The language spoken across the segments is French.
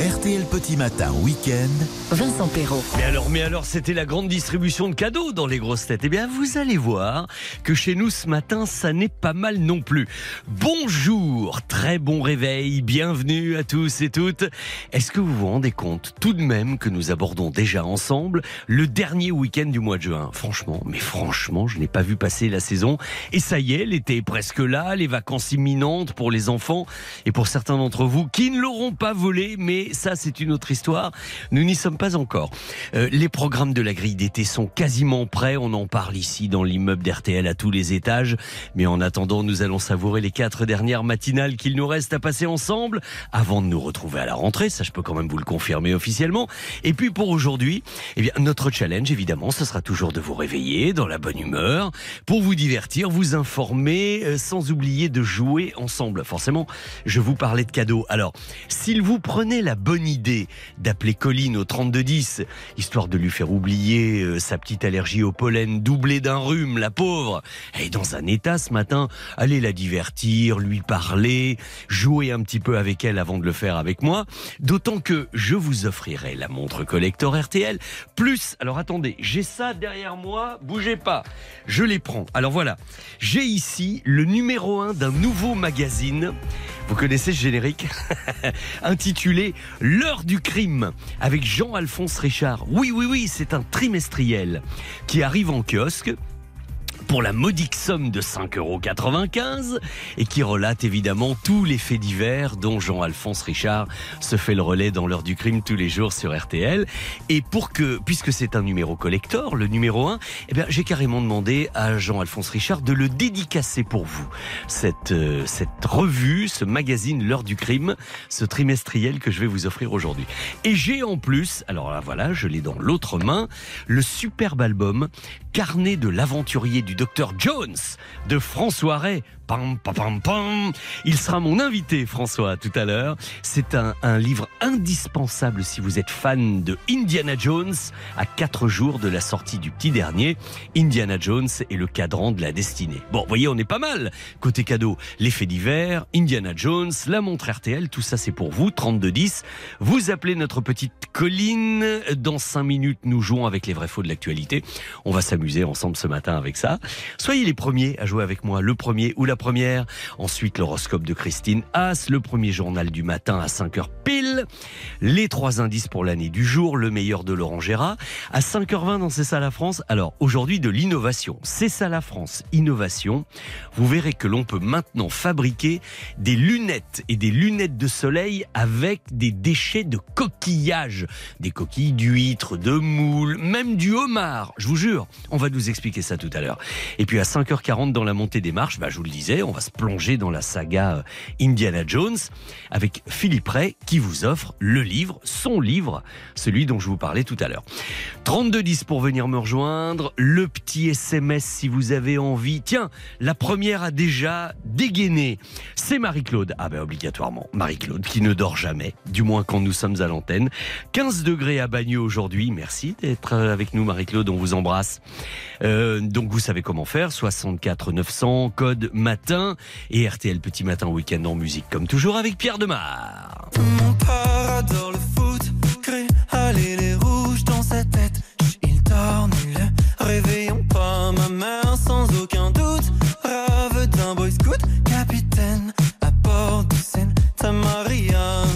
RTL Petit Matin Week-end. Vincent Perrault. Mais alors, mais alors, c'était la grande distribution de cadeaux dans les grosses têtes. Eh bien, vous allez voir que chez nous ce matin, ça n'est pas mal non plus. Bonjour, très bon réveil, bienvenue à tous et toutes. Est-ce que vous vous rendez compte tout de même que nous abordons déjà ensemble le dernier week-end du mois de juin? Franchement, mais franchement, je n'ai pas vu passer la saison. Et ça y est, l'été est presque là, les vacances imminentes pour les enfants et pour certains d'entre vous qui ne l'auront pas volé, mais ça c'est une autre histoire. Nous n'y sommes pas encore. Euh, les programmes de la grille d'été sont quasiment prêts. On en parle ici dans l'immeuble d'RTL à tous les étages. Mais en attendant, nous allons savourer les quatre dernières matinales qu'il nous reste à passer ensemble avant de nous retrouver à la rentrée. Ça, je peux quand même vous le confirmer officiellement. Et puis pour aujourd'hui, eh bien, notre challenge, évidemment, ce sera toujours de vous réveiller dans la bonne humeur, pour vous divertir, vous informer, euh, sans oublier de jouer ensemble. Forcément, je vous parlais de cadeaux. Alors, s'il vous prenait la bonne idée d'appeler Colline au 3210, histoire de lui faire oublier euh, sa petite allergie au pollen doublée d'un rhume, la pauvre. Elle est dans un état ce matin. Allez la divertir, lui parler, jouer un petit peu avec elle avant de le faire avec moi. D'autant que je vous offrirai la montre collector RTL. Plus, alors attendez, j'ai ça derrière moi, bougez pas. Je les prends. Alors voilà, j'ai ici le numéro 1 d'un nouveau magazine. Vous connaissez ce générique Intitulé L'heure du crime avec Jean-Alphonse Richard. Oui, oui, oui, c'est un trimestriel qui arrive en kiosque pour la modique somme de 5,95€ et qui relate évidemment tous les faits divers dont Jean-Alphonse Richard se fait le relais dans l'heure du crime tous les jours sur RTL. Et pour que, puisque c'est un numéro collector, le numéro 1, eh bien, j'ai carrément demandé à Jean-Alphonse Richard de le dédicacer pour vous. Cette, euh, cette revue, ce magazine L'heure du crime, ce trimestriel que je vais vous offrir aujourd'hui. Et j'ai en plus, alors là voilà, je l'ai dans l'autre main, le superbe album Carnet de l'aventurier du docteur Jones de François Ray. Il sera mon invité, François, tout à l'heure. C'est un, livre indispensable si vous êtes fan de Indiana Jones à quatre jours de la sortie du petit dernier. Indiana Jones et le cadran de la destinée. Bon, voyez, on est pas mal. Côté cadeau, l'effet d'hiver, Indiana Jones, la montre RTL, tout ça c'est pour vous, 3210. Vous appelez notre petite Colline. Dans cinq minutes, nous jouons avec les vrais faux de l'actualité. On va s'amuser ensemble ce matin avec ça. Soyez les premiers à jouer avec moi, le premier ou la première. Ensuite, l'horoscope de Christine Haas, le premier journal du matin à 5h pile. Les trois indices pour l'année du jour, le meilleur de Laurent Gérard. À 5h20 dans C'est ça la France. Alors, aujourd'hui, de l'innovation. C'est ça la France, innovation. Vous verrez que l'on peut maintenant fabriquer des lunettes et des lunettes de soleil avec des déchets de coquillages. Des coquilles d'huîtres, de moules, même du homard. Je vous jure, on va nous expliquer ça tout à l'heure. Et puis à 5h40 dans la montée des marches, bah, je vous le disais, on va se plonger dans la saga euh, Indiana Jones avec Philippe Ray qui vous offre le livre, son livre, celui dont je vous parlais tout à l'heure. 3210 pour venir me rejoindre, le petit SMS si vous avez envie. Tiens, la première a déjà dégainé. C'est Marie-Claude. Ah ben obligatoirement, Marie-Claude qui ne dort jamais, du moins quand nous sommes à l'antenne. 15 degrés à Bagneux aujourd'hui. Merci d'être avec nous Marie-Claude, on vous embrasse. Euh, donc vous savez comment faire, 64 900, code matin et RTL Petit Matin Week-end en musique comme toujours avec Pierre Demar. Adore le foot, crée allez les rouges dans sa tête. Il dort nul, réveillons pas ma mère sans aucun doute. Rave d'un boy scout, capitaine à bord de Seine, ta Maria.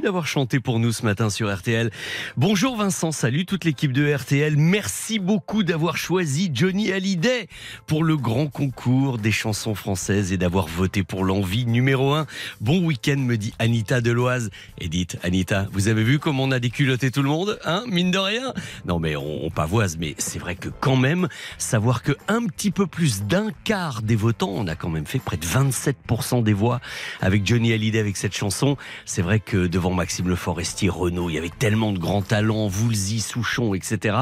D'avoir chanté pour nous ce matin sur RTL. Bonjour Vincent, salut toute l'équipe de RTL. Merci beaucoup d'avoir choisi Johnny Hallyday pour le grand concours des chansons françaises et d'avoir voté pour l'envie numéro 1. Bon week-end me dit Anita Deloise. Et dites Anita, vous avez vu comment on a déculotté tout le monde, hein, mine de rien? Non mais on, on pavoise, mais c'est vrai que quand même, savoir que un petit peu plus d'un quart des votants, on a quand même fait près de 27% des voix avec Johnny Hallyday avec cette chanson. C'est vrai que devant Maxime Le Forestier, Renault, il y avait tellement de grands talents, Woolsey, Souchon, etc.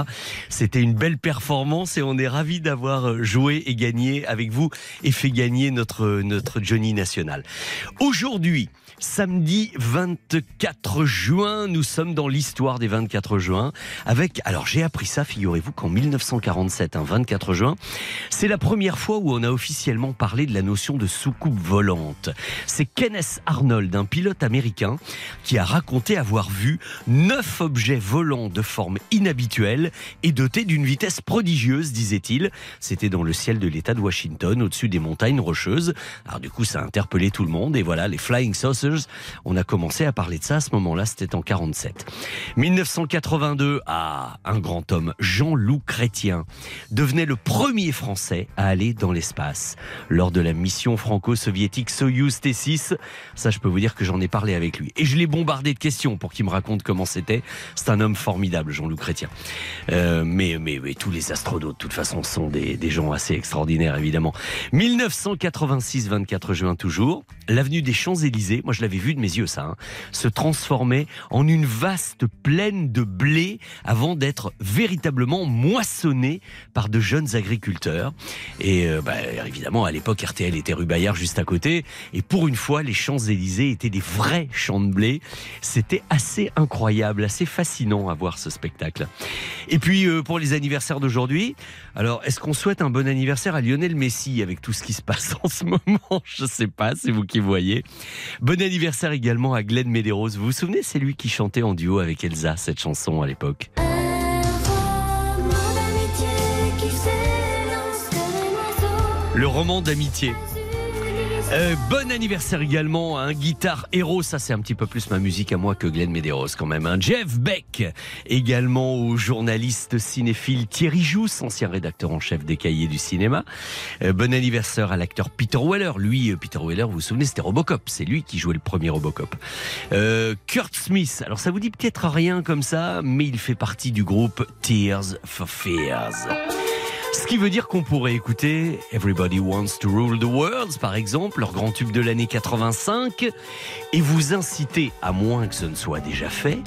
C'était une belle performance et on est ravis d'avoir joué et gagné avec vous et fait gagner notre, notre Johnny national. Aujourd'hui, samedi 24 juin, nous sommes dans l'histoire des 24 juin avec, alors j'ai appris ça, figurez-vous qu'en 1947, un 24 juin, c'est la première fois où on a officiellement parlé de la notion de soucoupe volante. C'est Kenneth Arnold, un pilote américain, qui a raconté avoir vu neuf objets volants de forme inhabituelle et dotés d'une vitesse prodigieuse, disait-il. C'était dans le ciel de l'État de Washington, au-dessus des montagnes rocheuses. Alors du coup, ça a interpellé tout le monde et voilà, les Flying Saucers, on a commencé à parler de ça à ce moment-là, c'était en 47. 1982, ah, un grand homme, Jean-Loup Chrétien, devenait le premier Français à aller dans l'espace. Lors de la mission franco-soviétique Soyuz T6, ça je peux vous dire que j'en ai parlé avec lui. Et je l'ai bombardé de questions pour qu'il me raconte comment c'était. C'est un homme formidable, Jean-Loup Chrétien. Euh, mais, mais, tous les astronautes, de toute façon, sont des, gens assez extraordinaires, évidemment. 1986, 24 juin toujours, l'avenue des Champs-Élysées, je l'avais vu de mes yeux ça, hein, se transformait en une vaste plaine de blé avant d'être véritablement moissonnée par de jeunes agriculteurs. Et euh, bah, évidemment, à l'époque, RTL était rue Bayard juste à côté. Et pour une fois, les Champs-Élysées étaient des vrais champs de blé. C'était assez incroyable, assez fascinant à voir ce spectacle. Et puis, euh, pour les anniversaires d'aujourd'hui, alors, est-ce qu'on souhaite un bon anniversaire à Lionel Messi avec tout ce qui se passe en ce moment? Je sais pas, c'est vous qui voyez. Bon anniversaire également à Glenn Medeiros. Vous vous souvenez, c'est lui qui chantait en duo avec Elsa cette chanson à l'époque. Le roman d'amitié. Euh, bon anniversaire également à un guitare héros, ça c'est un petit peu plus ma musique à moi que Glenn Medeiros quand même. Un Jeff Beck, également au journaliste cinéphile Thierry Jousse, ancien rédacteur en chef des Cahiers du cinéma. Euh, bon anniversaire à l'acteur Peter Weller. Lui, euh, Peter Weller, vous vous souvenez, c'était Robocop. C'est lui qui jouait le premier Robocop. Euh, Kurt Smith. Alors ça vous dit peut-être rien comme ça, mais il fait partie du groupe Tears for Fears. Ce qui veut dire qu'on pourrait écouter Everybody Wants to Rule the World, par exemple, leur grand tube de l'année 85, et vous inciter, à moins que ce ne soit déjà fait,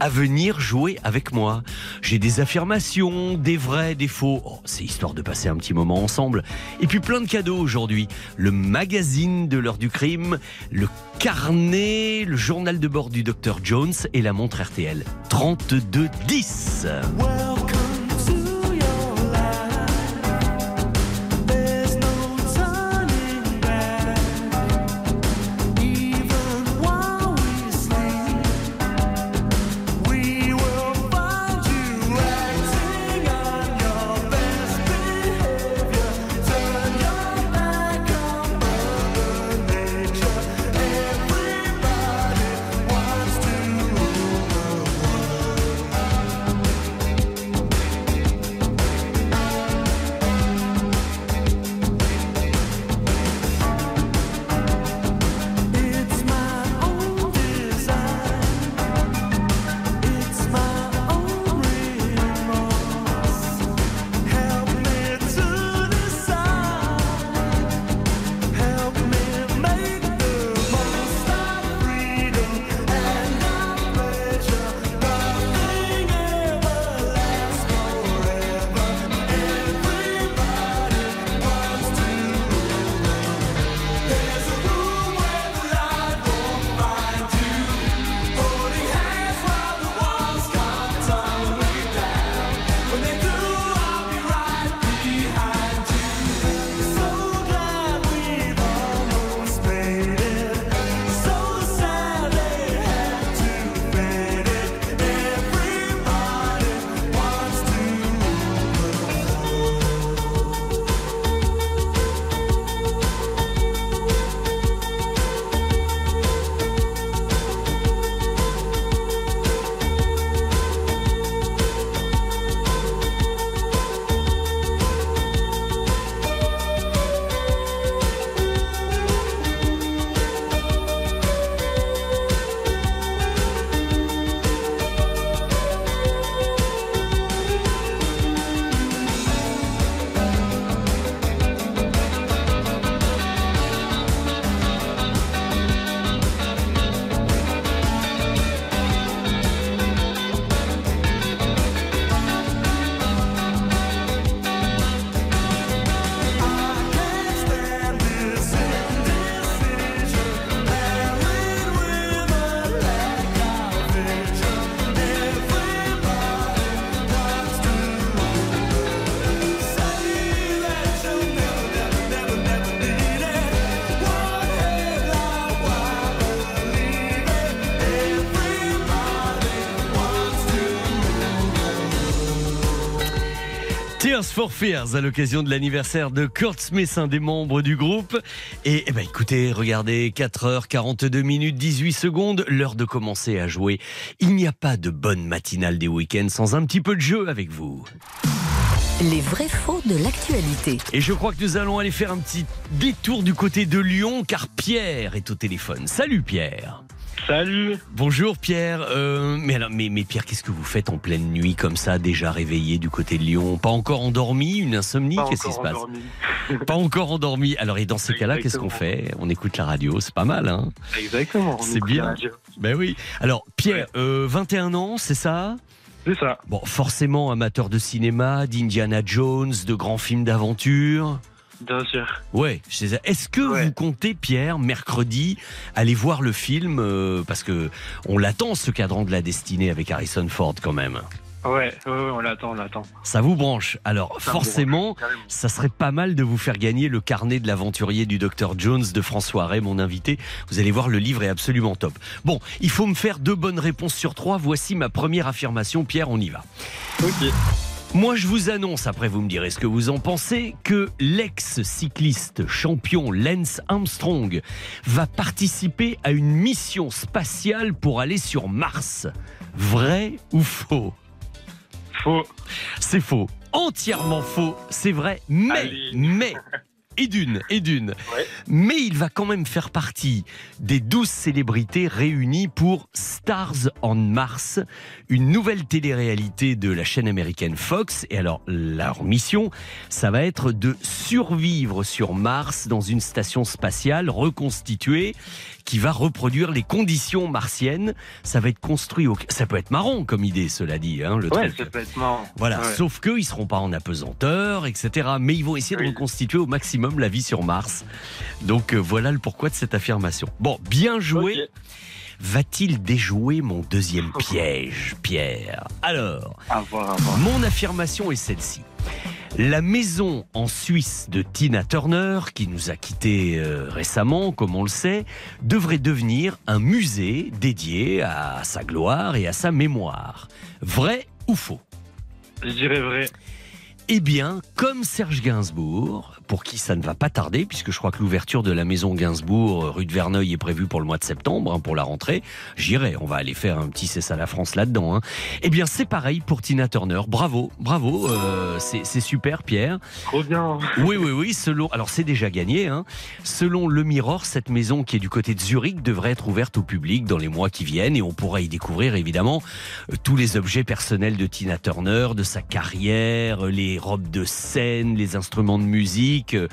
à venir jouer avec moi. J'ai des affirmations, des vrais, des faux. Oh, c'est histoire de passer un petit moment ensemble. Et puis plein de cadeaux aujourd'hui. Le magazine de l'heure du crime, le carnet, le journal de bord du Dr Jones et la montre RTL. 3210. Welcome Tears for Fears à l'occasion de l'anniversaire de Kurt Smith, un des membres du groupe. Et eh ben, écoutez, regardez, 4h42 minutes 18 secondes, l'heure de commencer à jouer. Il n'y a pas de bonne matinale des week-ends sans un petit peu de jeu avec vous. Les vrais faux de l'actualité. Et je crois que nous allons aller faire un petit détour du côté de Lyon car Pierre est au téléphone. Salut Pierre. Salut Bonjour Pierre. Euh, mais, alors, mais, mais Pierre, qu'est-ce que vous faites en pleine nuit comme ça, déjà réveillé du côté de Lyon? Pas encore endormi Une insomnie? Qu'est-ce qui se passe? Pas encore endormi. Alors et dans ces cas-là, qu'est-ce qu'on fait? On écoute la radio, c'est pas mal, hein Exactement. C'est bien. la radio. Ben oui. Alors Pierre, euh, 21 ans, c'est ça? C'est ça. Bon, forcément amateur de cinéma, d'Indiana Jones, de grands films d'aventure. Bien sûr. Ouais, je sais- est-ce que Ouais. vous comptez, Pierre, mercredi, aller voir le film euh, Parce que on l'attend, ce cadran de la destinée avec Harrison Ford, quand même. Ouais, ouais, ouais, on l'attend, on l'attend. Ça vous branche. Alors, Ça forcément, ça serait pas mal de vous faire gagner le carnet de l'aventurier du Dr Jones de François Ray, mon invité. Vous allez voir, le livre est absolument top. Bon, il faut me faire deux bonnes réponses sur trois. Voici ma première affirmation. Pierre, on y va. Ok. Moi, je vous annonce, après vous me direz ce que vous en pensez, que l'ex-cycliste champion Lance Armstrong va participer à une mission spatiale pour aller sur Mars. Vrai ou faux? Faux. C'est faux. Entièrement faux. C'est vrai. Mais, Allez. mais, et d'une, et d'une. Ouais. Mais il va quand même faire partie des 12 célébrités réunies pour Stars on Mars, une nouvelle télé-réalité de la chaîne américaine Fox. Et alors, leur mission, ça va être de survivre sur Mars dans une station spatiale reconstituée qui va reproduire les conditions martiennes. Ça va être construit au... Ça peut être marrant comme idée, cela dit, hein, le Ouais, truc. ça peut être marrant. Voilà, Ouais. sauf qu'eux, ils seront pas en apesanteur, etc. Mais ils vont essayer de reconstituer au maximum la vie sur Mars. Donc euh, voilà le pourquoi de cette affirmation. Bon, bien joué. Va-t-il déjouer mon deuxième piège, Pierre? Alors, À voir, à voir. mon affirmation est celle-ci. La maison en Suisse de Tina Turner, qui nous a quittés euh, récemment, comme on le sait, devrait devenir un musée dédié à sa gloire et à sa mémoire. Vrai ou faux? Je dirais vrai. eh bien, comme Serge Gainsbourg, pour qui ça ne va pas tarder, puisque je crois que l'ouverture de la maison Gainsbourg, euh, rue de Verneuil, est prévue pour le mois de septembre, hein, pour la rentrée. J'irai, on va aller faire un petit C'est ça la France là-dedans. hein. Eh bien, c'est pareil pour Tina Turner. Bravo, bravo, euh, c'est super, Pierre. Trop bien. Oui, oui, oui. Selon, alors c'est déjà gagné. Hein. Selon le Mirror, cette maison qui est du côté de Zurich devrait être ouverte au public dans les mois qui viennent et on pourra y découvrir évidemment euh, tous les objets personnels de Tina Turner, de sa carrière, les robes de scène, les instruments de musique. Euh,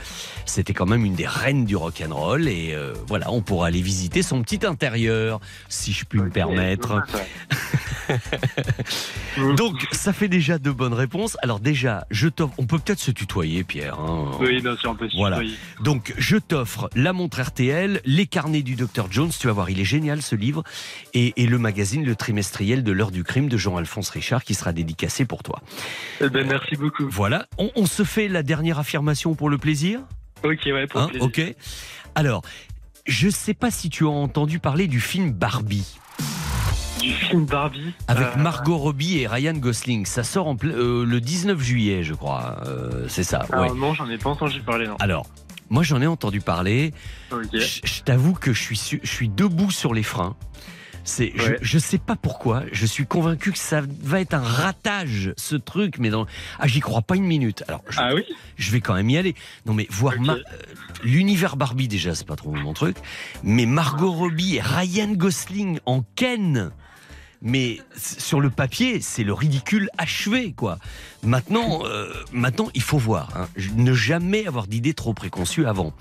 C'était quand même une des reines du rock and roll et euh, voilà, on pourra aller visiter son petit intérieur, si je puis me Ok, permettre. Donc, ça fait déjà deux bonnes réponses. Alors déjà, je t'offre, on peut peut-être se tutoyer, Pierre. hein. Oui, bien sûr, on peut se Voilà. tutoyer. Donc, je t'offre la montre RTL, les carnets du Dr Jones. Tu vas voir, il est génial ce livre. Et, et le magazine, le trimestriel de l'heure du crime de Jean-Alphonse Richard qui sera dédicacé pour toi. Eh ben, merci beaucoup. Voilà. On, on se fait la dernière affirmation pour le plaisir Ok, ouais, pour Hein, le plaisir. Ok. Alors, je sais pas si tu as entendu parler du film Barbie Du film Barbie. avec euh, Margot Robbie et Ryan Gosling. Ça sort en euh, le 19 juillet, je crois. Euh, c'est ça. ouais. alors, non, j'en ai pas entendu parler, non. Alors, moi j'en ai entendu parler. Je, je t'avoue que je suis, su- je suis debout sur les freins. C'est, je, Ouais. je sais pas pourquoi. Je suis convaincu que ça va être un ratage, ce truc. Mais dans, ah, j'y crois pas une minute. Alors, je, Ah oui je vais quand même y aller. Non, mais voir euh, l'univers Barbie déjà, c'est pas trop mon truc. Mais Margot Robbie et Ryan Gosling en Ken. Mais sur le papier, c'est le ridicule achevé, quoi. Maintenant, euh, maintenant, il faut voir. hein. Ne jamais avoir d'idées trop préconçues avant.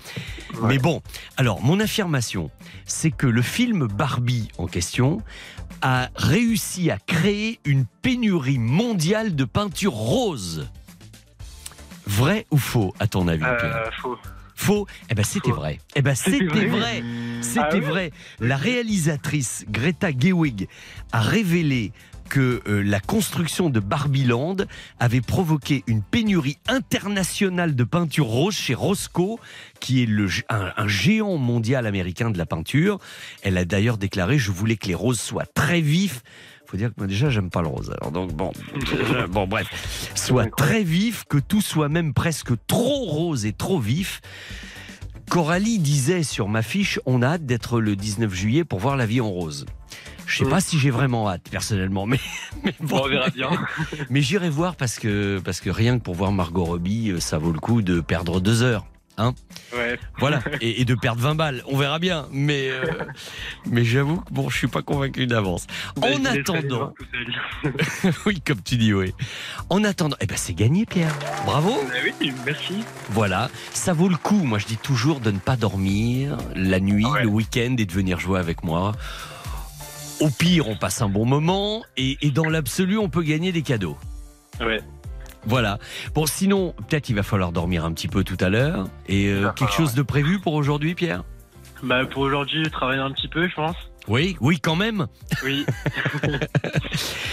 Ouais. Mais bon, alors mon affirmation, c'est que le film Barbie en question a réussi à créer une pénurie mondiale de peinture rose. Vrai ou faux, à ton avis, Pierre? Euh, faux. Faux Eh ben c'était vrai. Eh ben c'était C'était vrai. C'était Ah ouais vrai. La réalisatrice Greta Gerwig a révélé que euh, la construction de Barbieland avait provoqué une pénurie internationale de peinture rose chez Roscoe, qui est le, un, un géant mondial américain de la peinture. Elle a d'ailleurs déclaré Je voulais que les roses soient très vifs. Faut dire que moi déjà j'aime pas le rose. Alors donc bon, déjà, bon bref, soit très vif, que tout soit même presque trop rose et trop vif. Coralie disait sur ma fiche, on a hâte d'être le 19 juillet pour voir la vie en rose. Je sais pas si j'ai vraiment hâte personnellement, mais, mais bon, on verra bien. mais j'irai voir parce que parce que rien que pour voir Margot Robbie, euh, ça vaut le coup de perdre deux heures. Ouais. Voilà, et, et de perdre 20 balles. On verra bien, mais euh, mais j'avoue que bon, je suis pas convaincu d'avance. Bah, En attendant, oui, comme tu dis, oui. En attendant, eh ben c'est gagné, Pierre. Bravo. Ah oui, merci. Voilà, ça vaut le coup. Moi, je dis toujours de ne pas dormir la nuit, Ouais. le week-end et de venir jouer avec moi. Au pire, on passe un bon moment et, et dans l'absolu, on peut gagner des cadeaux. Ouais. Voilà. Bon, sinon, peut-être il va falloir dormir un petit peu tout à l'heure. Et euh, quelque chose de prévu pour aujourd'hui, Pierre? Bah, pour aujourd'hui, je travaille un petit peu, je pense. Oui, oui, quand même. Oui.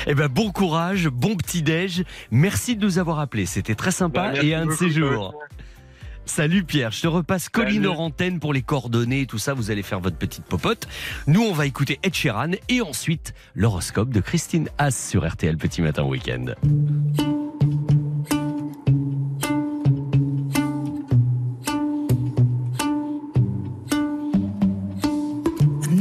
Eh ben, bon courage, bon petit déj. Merci de nous avoir appelés. C'était très sympa Bah, et un de ces jours. Salut Pierre, je te repasse Colline antenne pour les coordonnées et tout ça. Vous allez faire votre petite popote. Nous, on va écouter Ed Sheeran et ensuite l'horoscope de Christine Haas sur RTL Petit Matin Week-end.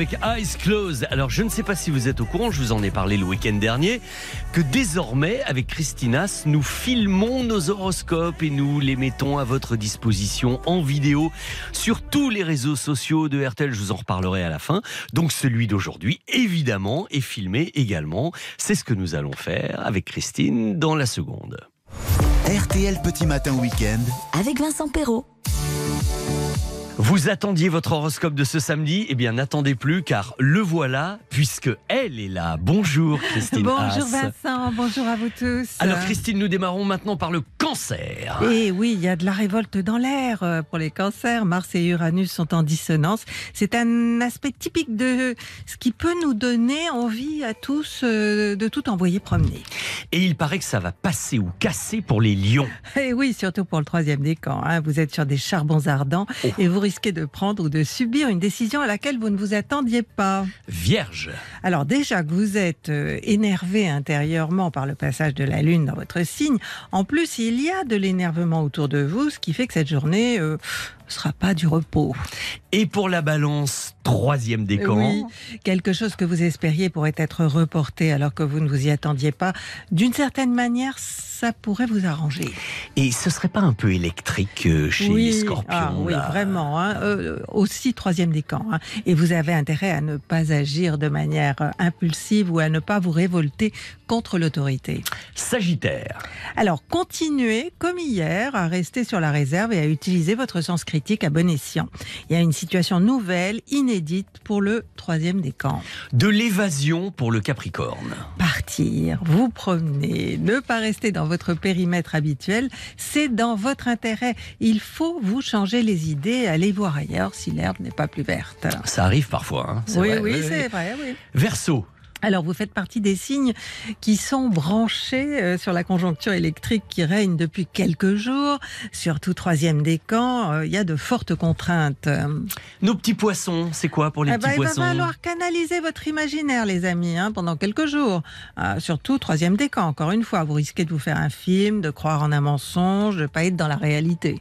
avec Eyes Closed. Alors je ne sais pas si vous êtes au courant, je vous en ai parlé le week-end dernier, que désormais avec Christinas, nous filmons nos horoscopes et nous les mettons à votre disposition en vidéo sur tous les réseaux sociaux de RTL. Je vous en reparlerai à la fin. Donc celui d'aujourd'hui, évidemment, est filmé également. C'est ce que nous allons faire avec Christine dans la seconde. RTL Petit Matin Week-end. Avec Vincent Perrault. Vous attendiez votre horoscope de ce samedi? Eh bien, n'attendez plus car le voilà, puisque elle est là. Bonjour Christine Bonjour Haas. Vincent, bonjour à vous tous. Alors Christine, nous démarrons maintenant par le cancer. Et oui, il y a de la révolte dans l'air euh, pour les cancers. Mars et Uranus sont en dissonance. C'est un aspect typique de ce qui peut nous donner envie à tous euh, de tout envoyer promener. Et il paraît que ça va passer ou casser pour les lions. Et oui, surtout pour le troisième décan. Hein. Vous êtes sur des charbons ardents Oh. et vous risquez de prendre ou de subir une décision à laquelle vous ne vous attendiez pas. Vierge. Alors déjà que vous êtes euh, énervé intérieurement par le passage de la Lune dans votre signe, en plus il y a de l'énervement autour de vous, ce qui fait que cette journée ne sera pas du repos. Et pour la balance, troisième décan. Oui, quelque chose que vous espériez pourrait être reporté alors que vous ne vous y attendiez pas. D'une certaine manière, ça pourrait vous arranger. Et ce serait pas un peu électrique euh, chez oui, les scorpions ah, oui, là vraiment. hein. Euh, aussi troisième décan. Hein. Et vous avez intérêt à ne pas agir de manière euh, impulsive ou à ne pas vous révolter contre l'autorité. Sagittaire. Alors continuez, comme hier, à rester sur la réserve et à utiliser votre sens critique à bon escient. Il y a une situation nouvelle, inédite pour le troisième décan. De l'évasion pour le Capricorne. Partir, vous promener, ne pas rester dans votre périmètre habituel, c'est dans votre intérêt. Il faut vous changer les idées, aller voir ailleurs si l'herbe n'est pas plus verte. Ça arrive parfois. hein, Oui, vrai, oui, oui, c'est vrai, oui. Verseau. Alors, vous faites partie des signes qui sont branchés euh, sur la conjoncture électrique qui règne depuis quelques jours. Surtout troisième décan, euh, il y a de fortes contraintes. Nos petits poissons, c'est quoi pour les ben, petits il va poissons falloir canaliser votre imaginaire, les amis, hein, pendant quelques jours. Ah, surtout troisième décan, encore une fois. Vous risquez de vous faire un film, de croire en un mensonge, de pas être dans la réalité.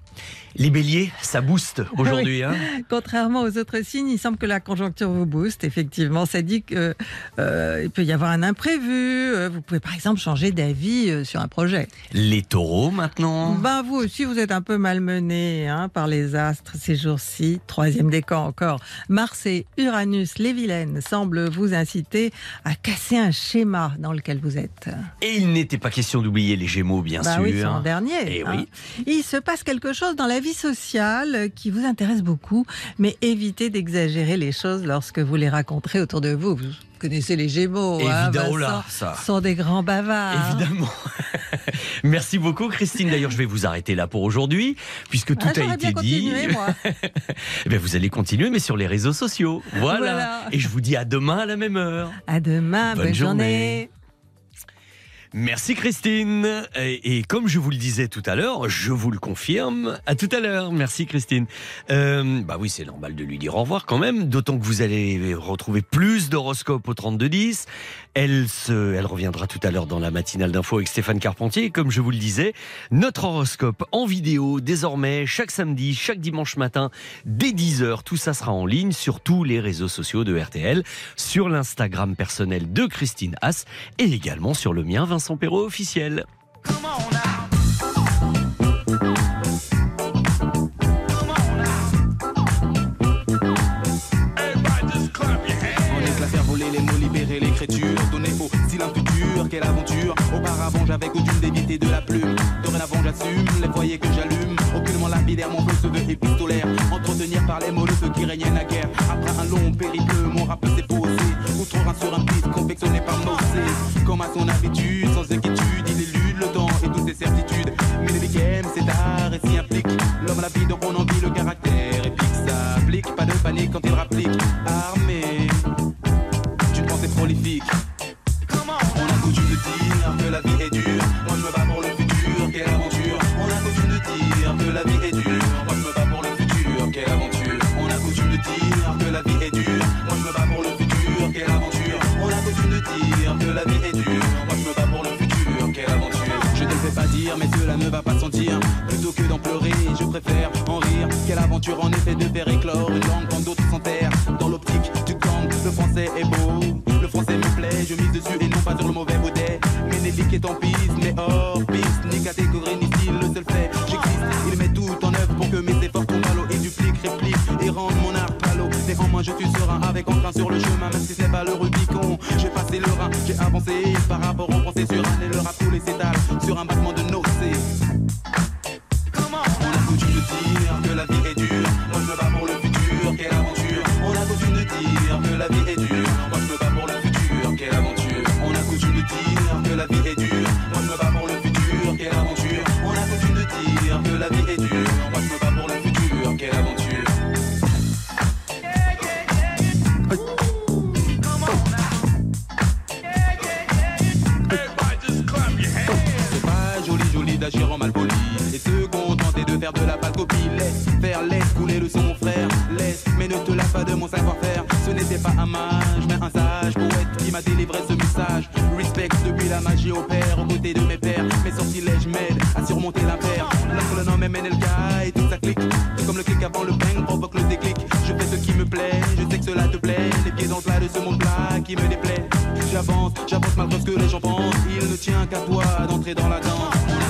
Les béliers, ça booste aujourd'hui. hein. Contrairement aux autres signes, il semble que la conjoncture vous booste. Effectivement, ça dit que euh, peut y avoir un imprévu. Euh, Vous pouvez par exemple changer d'avis euh, sur un projet. Les taureaux maintenant? Ben vous aussi, vous êtes un peu malmené hein, par les astres ces jours-ci. Troisième décan encore. Mars et Uranus, les vilaines, semblent vous inciter à casser un schéma dans lequel vous êtes. Et il n'était pas question d'oublier les gémeaux, bien Bah sûr. oui, c'est en dernier. Eh hein. oui. Il se passe quelque chose dans la vie sociale euh, qui vous intéresse beaucoup, mais évitez d'exagérer les choses lorsque vous les raconterez autour de vous. Vous connaissez les Gémeaux, hein, Évidemment, là, ça. sont des grands bavards. Évidemment. Merci beaucoup, Christine. D'ailleurs, je vais vous arrêter là pour aujourd'hui, puisque tout Ah, a été bien dit. moi. Eh vous allez continuer, mais sur les réseaux sociaux. Voilà. Voilà. Et je vous dis à demain à la même heure. À demain, Bonne bonne, journée. journée. Merci Christine. Et, comme je vous le disais tout à l'heure, je vous le confirme. À tout à l'heure. Merci Christine. Euh, bah oui, c'est normal de lui dire au revoir quand même. D'autant que vous allez retrouver plus d'horoscopes au 3210. Elle se, elle reviendra tout à l'heure dans la matinale d'info avec Stéphane Carpentier. Comme je vous le disais, notre horoscope en vidéo désormais chaque samedi, chaque dimanche matin dès 10h. Tout ça sera en ligne sur tous les réseaux sociaux de RTL, sur l'Instagram personnel de Christine Haas et également sur le mien Vincent Perrault officiel. Quelle aventure. Auparavant j'avais coutume d'éviter de la plume. Dorénavant j'assume les foyers que j'allume. Aucunement lapidaire, mon feu se veut épistolaire. Entretenir par les mots le feu qui régnait naguère. Après un long périple, mon rap s'est sur un confectionné par Moses. Comme à son habitude, sans inquiétude, il élude le temps et toutes ses certitudes. Mais les games, c'est art et s'y implique. L'homme à la vie, donc on en vit le caractère épique. Ça applique, pas de panique quand il rapplique. Quelle aventure en effet de faire éclore une langue quand d'autres s'enterrent. Dans l'optique du gang, le français est beau. Le français me plaît, je mise dessus et non pas sur le mauvais baudet. Ménélique est en piste, mais hors piste. Ni catégorie ni style, le seul fait, j'existe. Il met tout en œuvre pour que mes efforts tombent à l'eau et duplique, réplique et rende mon art palo. Néanmoins, je suis serein avec entrain sur le chemin, même si c'est pas le Rubicon. J'ai passé le rein, j'ai avancé par rapport aux pensées sur un et le rap coulé s'étale sur un battement de nocées. Faire de la pâle copie. Laisse faire, laisse couler le son, frère. Laisse, mais ne te lasse pas de mon savoir-faire. Ce n'était pas un mage, mais un sage poète qui m'a délivré ce message. Respect depuis la magie opère aux côtés de mes pères. Mes sortilèges m'aident à surmonter l'impair. Lorsque le nom est MNLK et tout ça clique. Tout comme le clic avant le bang provoque le déclic. Je fais ce qui me plaît, je sais que cela te plaît. Les pieds dans le plat de ce monde plat qui me déplaît. J'avance, j'avance malgré ce que les gens pensent. Il ne tient qu'à toi d'entrer dans la danse.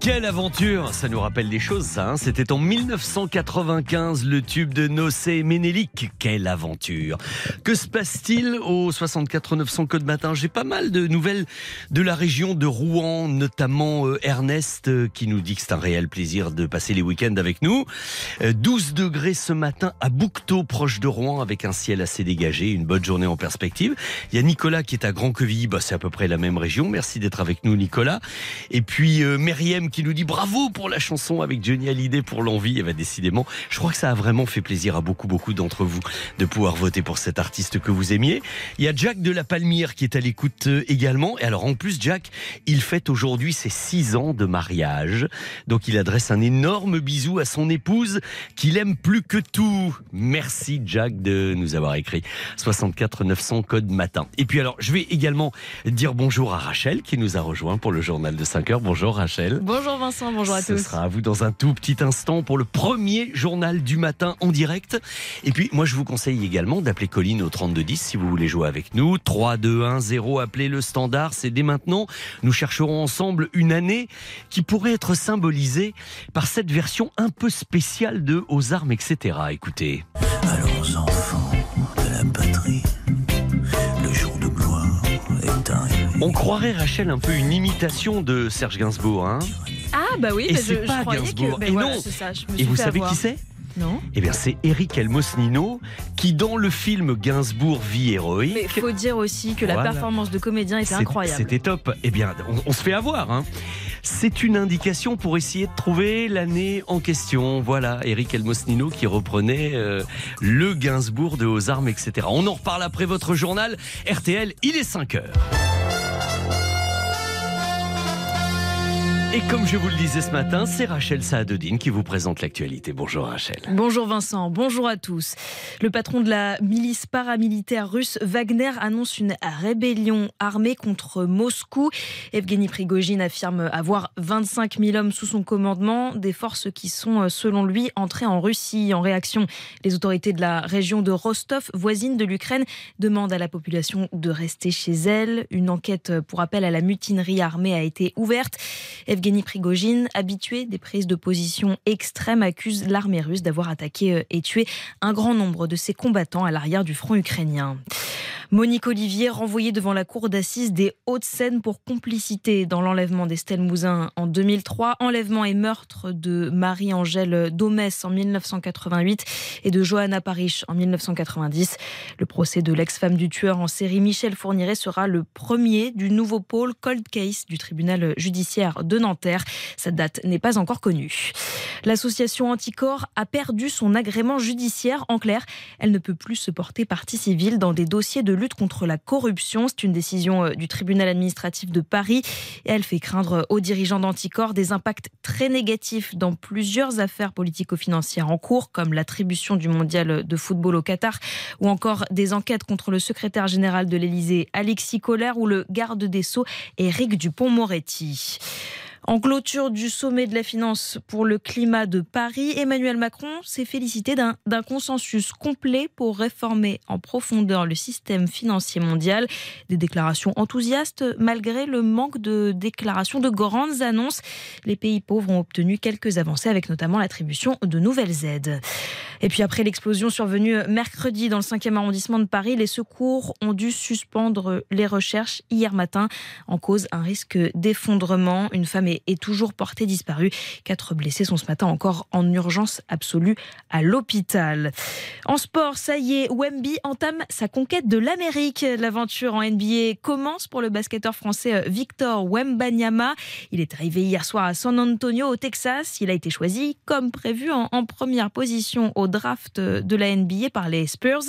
Quelle aventure Ça nous rappelle des choses, ça. hein. C'était en 1995, le tube de Nocé Ménélique. Quelle aventure Que se passe-t-il au 64 900 Code Matin? J'ai pas mal de nouvelles de la région de Rouen, notamment euh, Ernest, euh, qui nous dit que c'est un réel plaisir de passer les week-ends avec nous. Euh, 12 degrés ce matin à Boucteau, proche de Rouen, avec un ciel assez dégagé, une bonne journée en perspective. Il y a Nicolas qui est à Grand-Quevilly, bah, c'est à peu près la même région. Merci d'être avec nous, Nicolas. Et puis euh, Myriam qui nous dit bravo pour la chanson avec Johnny Hallyday pour l'envie. Et bah, décidément, je crois que ça a vraiment fait plaisir à beaucoup, beaucoup d'entre vous de pouvoir voter pour cet artiste que vous aimiez. Il y a Jack de la Palmyre qui est à l'écoute euh, également. Et alors en plus, Jack, il fête aujourd'hui ses 6 ans de mariage. Donc il adresse un énorme bisou à son épouse qu'il aime plus que tout. Merci Jack de nous avoir écrit 64 900 code matin. Et puis alors, je vais également dire bonjour à Rachel qui nous a rejoint pour le journal de 5 heures. Bonjour Rachel. Vincent, bonjour à Ce tous. sera à vous dans un tout petit instant pour le premier journal du matin en direct. Et puis, moi, je vous conseille également d'appeler Colline au 3210 si vous voulez jouer avec nous. 3, 2, 1, 0, appelez le standard. C'est dès maintenant. Nous chercherons ensemble une année qui pourrait être symbolisée par cette version un peu spéciale de Aux armes, etc. Écoutez. Allons enfants de la patrie, On croirait, Rachel, un peu une imitation de Serge Gainsbourg. Hein Ah bah oui, Et bah, je, je pas croyais Gainsbourg. que... bah Et voilà, non. ça, je me Et vous savez avoir. qui c'est? Non Eh bien, c'est Eric Elmosnino qui, dans le film Gainsbourg vie héroïque, Mais faut dire aussi que la performance de comédien était incroyable. C'était top. Eh bien, on, on se fait avoir. Hein. C'est une indication pour essayer de trouver l'année en question. Voilà, Eric Elmosnino qui reprenait euh, le Gainsbourg de Aux Armes, etc. On en reparle après votre journal. RTL, il est 5 heures. Et comme je vous le disais ce matin, c'est Rachel Saadodine qui vous présente l'actualité. Bonjour Rachel. Bonjour Vincent, bonjour à tous. Le patron de la milice paramilitaire russe Wagner annonce une rébellion armée contre Moscou. Evgeny Prigogine affirme avoir 25 000 hommes sous son commandement, des forces qui sont selon lui entrées en Russie. En réaction, les autorités de la région de Rostov, voisine de l'Ukraine, demandent à la population de rester chez elle. Une enquête pour appel à la mutinerie armée a été ouverte. Prigogine, habitué des prises de position extrêmes, accuse l'armée russe d'avoir attaqué euh, et tué un grand nombre de ses combattants à l'arrière du front ukrainien. Monique Olivier, renvoyée devant la cour d'assises des Hauts-de-Seine pour complicité dans l'enlèvement d'Estelle Mouzin en 2003, enlèvement et meurtre de Marie-Angèle Domès en 1988 et de Johanna Parich en 1990. Le procès de l'ex-femme du tueur en série Michel Fourniret sera le premier du nouveau pôle Cold Case du tribunal judiciaire de Nanterre. Sa date n'est pas encore connue. L'association Anticor a perdu son agrément judiciaire. En clair, elle ne peut plus se porter partie civile dans des dossiers de lutte contre la corruption. C'est une décision euh, du tribunal administratif de Paris et elle fait craindre aux dirigeants d'Anticor des impacts très négatifs dans plusieurs affaires politico-financières en cours, comme l'attribution du mondial de football au Qatar ou encore des enquêtes contre le secrétaire général de l'Élysée, Alexis Collère, ou le garde des Sceaux, Éric Dupont-Moretti. En clôture du sommet de la finance pour le climat de Paris, Emmanuel Macron s'est félicité d'un consensus complet pour réformer en profondeur le système financier mondial. Des déclarations enthousiastes malgré le manque de déclarations de grandes annonces. Les pays pauvres ont obtenu quelques avancées avec notamment l'attribution de nouvelles aides. Et puis après l'explosion survenue mercredi dans le 5e arrondissement de Paris, les secours ont dû suspendre les recherches hier matin en cause un risque d'effondrement. Une femme est, toujours portée disparue. Quatre blessés sont ce matin encore en urgence absolue à l'hôpital. En sport, ça y est, Wemby entame sa conquête de l'Amérique. L'aventure en NBA commence pour le basketteur français euh, Victor Wembanyama. Il est arrivé hier soir à San Antonio au Texas. Il a été choisi comme prévu en, en première position au draft de la NBA par les Spurs.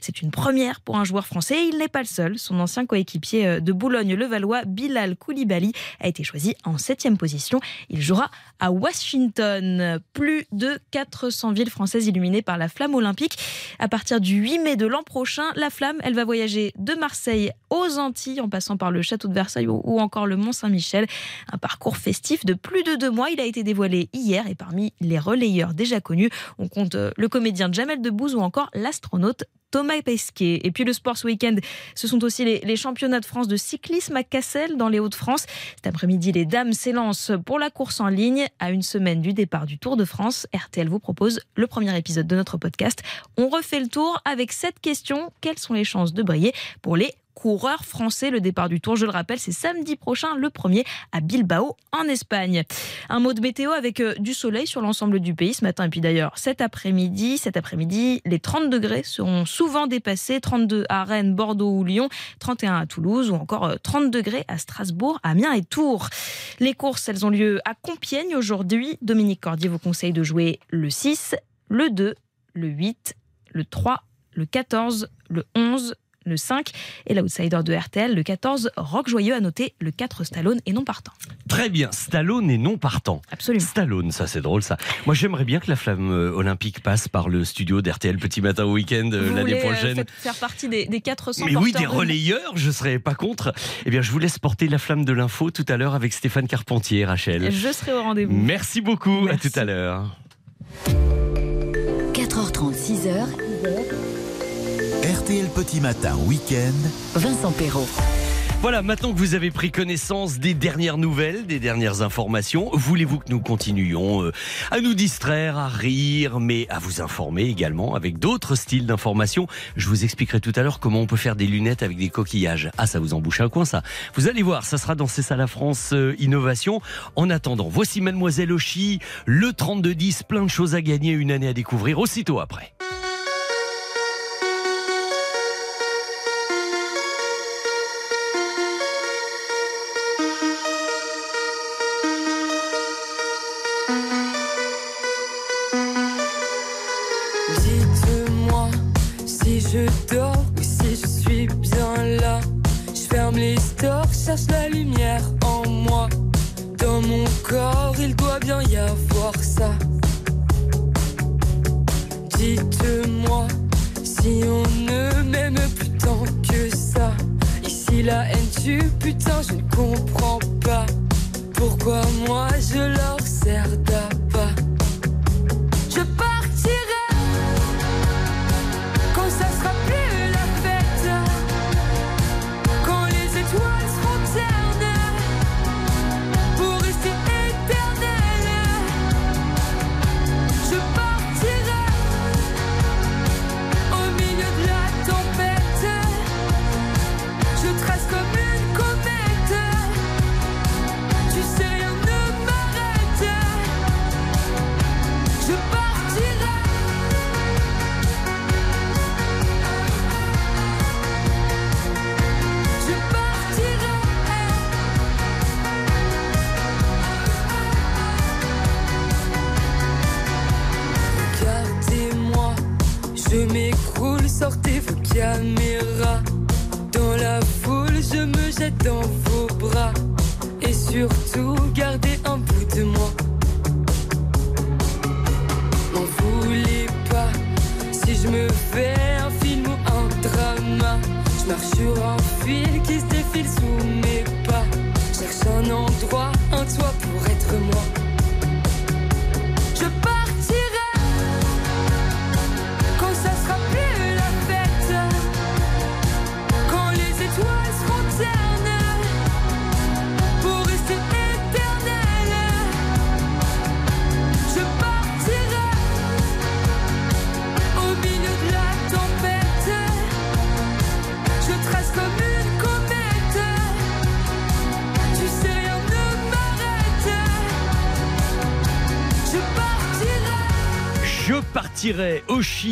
C'est une première pour un joueur français. Il n'est pas le seul. Son ancien coéquipier euh, de Boulogne-le-Valois, Bilal Koulibaly, a été choisi en septième position. Il jouera à Washington. Plus de 400 villes françaises illuminées par la flamme olympique. À partir du 8 mai de l'an prochain, la flamme, elle va voyager de Marseille aux Antilles en passant par le château de Versailles ou encore le Mont Saint-Michel. Un parcours festif de plus de deux mois. Il a été dévoilé hier et parmi les relayeurs déjà connus, on compte euh, le comédien Jamel Debbouze ou encore l'astronaute Thomas Pesquet. Et puis le Sports Weekend, ce sont aussi les, championnats de France de cyclisme à Cassel, dans les Hauts-de-France. Cet après-midi, les dames s'élancent pour la course en ligne. À une semaine du départ du Tour de France, RTL vous propose le premier épisode de notre podcast. On refait le tour avec cette question. Quelles sont les chances de briller pour les coureurs français. Le départ du Tour, je le rappelle, c'est samedi prochain, le premier à Bilbao, en Espagne. Un mot de météo avec euh, du soleil sur l'ensemble du pays ce matin et puis d'ailleurs cet après-midi. Cet après-midi, les 30 degrés seront souvent dépassés. 32 à Rennes, Bordeaux ou Lyon, 31 à Toulouse ou encore 30 euh, degrés à Strasbourg, Amiens et Tours. Les courses, elles ont lieu à Compiègne aujourd'hui. Dominique Cordier vous conseille de jouer le 6, le 2, le 8, le 3, le 14, le 11, le 5 et l'outsider de RTL, le 14, Rock Joyeux, à noter le 4, Stallone et non partant. Très bien, Stallone et non partant. Absolument. Stallone, ça c'est drôle ça. Moi j'aimerais bien que la flamme euh, olympique passe par le studio d'RTL Petit Matin au Week-end euh, l'année prochaine. Euh, faire partie des, des 400 Mais oui, des relayeurs, je serais pas contre. Eh bien, je vous laisse porter la flamme de l'info tout à l'heure avec Stéphane Carpentier, Rachel. Je serai au rendez-vous. Merci beaucoup, Merci. à tout à l'heure. 4h30, 6h. RTL Petit Matin Week-end. Vincent Perrault. Voilà, maintenant que vous avez pris connaissance des dernières nouvelles, des dernières informations, voulez-vous que nous continuions euh, à nous distraire, à rire, mais à vous informer également avec d'autres styles d'information? Je vous expliquerai tout à l'heure comment on peut faire des lunettes avec des coquillages. Ah, ça vous embouche un coin, ça. Vous allez voir, ça sera dans C'est ça la France euh, Innovation. En attendant, voici Mademoiselle Ochi, le 3210, plein de choses à gagner, une année à découvrir aussitôt après. Corps, il doit bien y avoir ça. Dites-moi si on ne m'aime plus tant que ça. Ici la haine tue, putain, je ne comprends pas. Pourquoi moi je leur sers d'appât.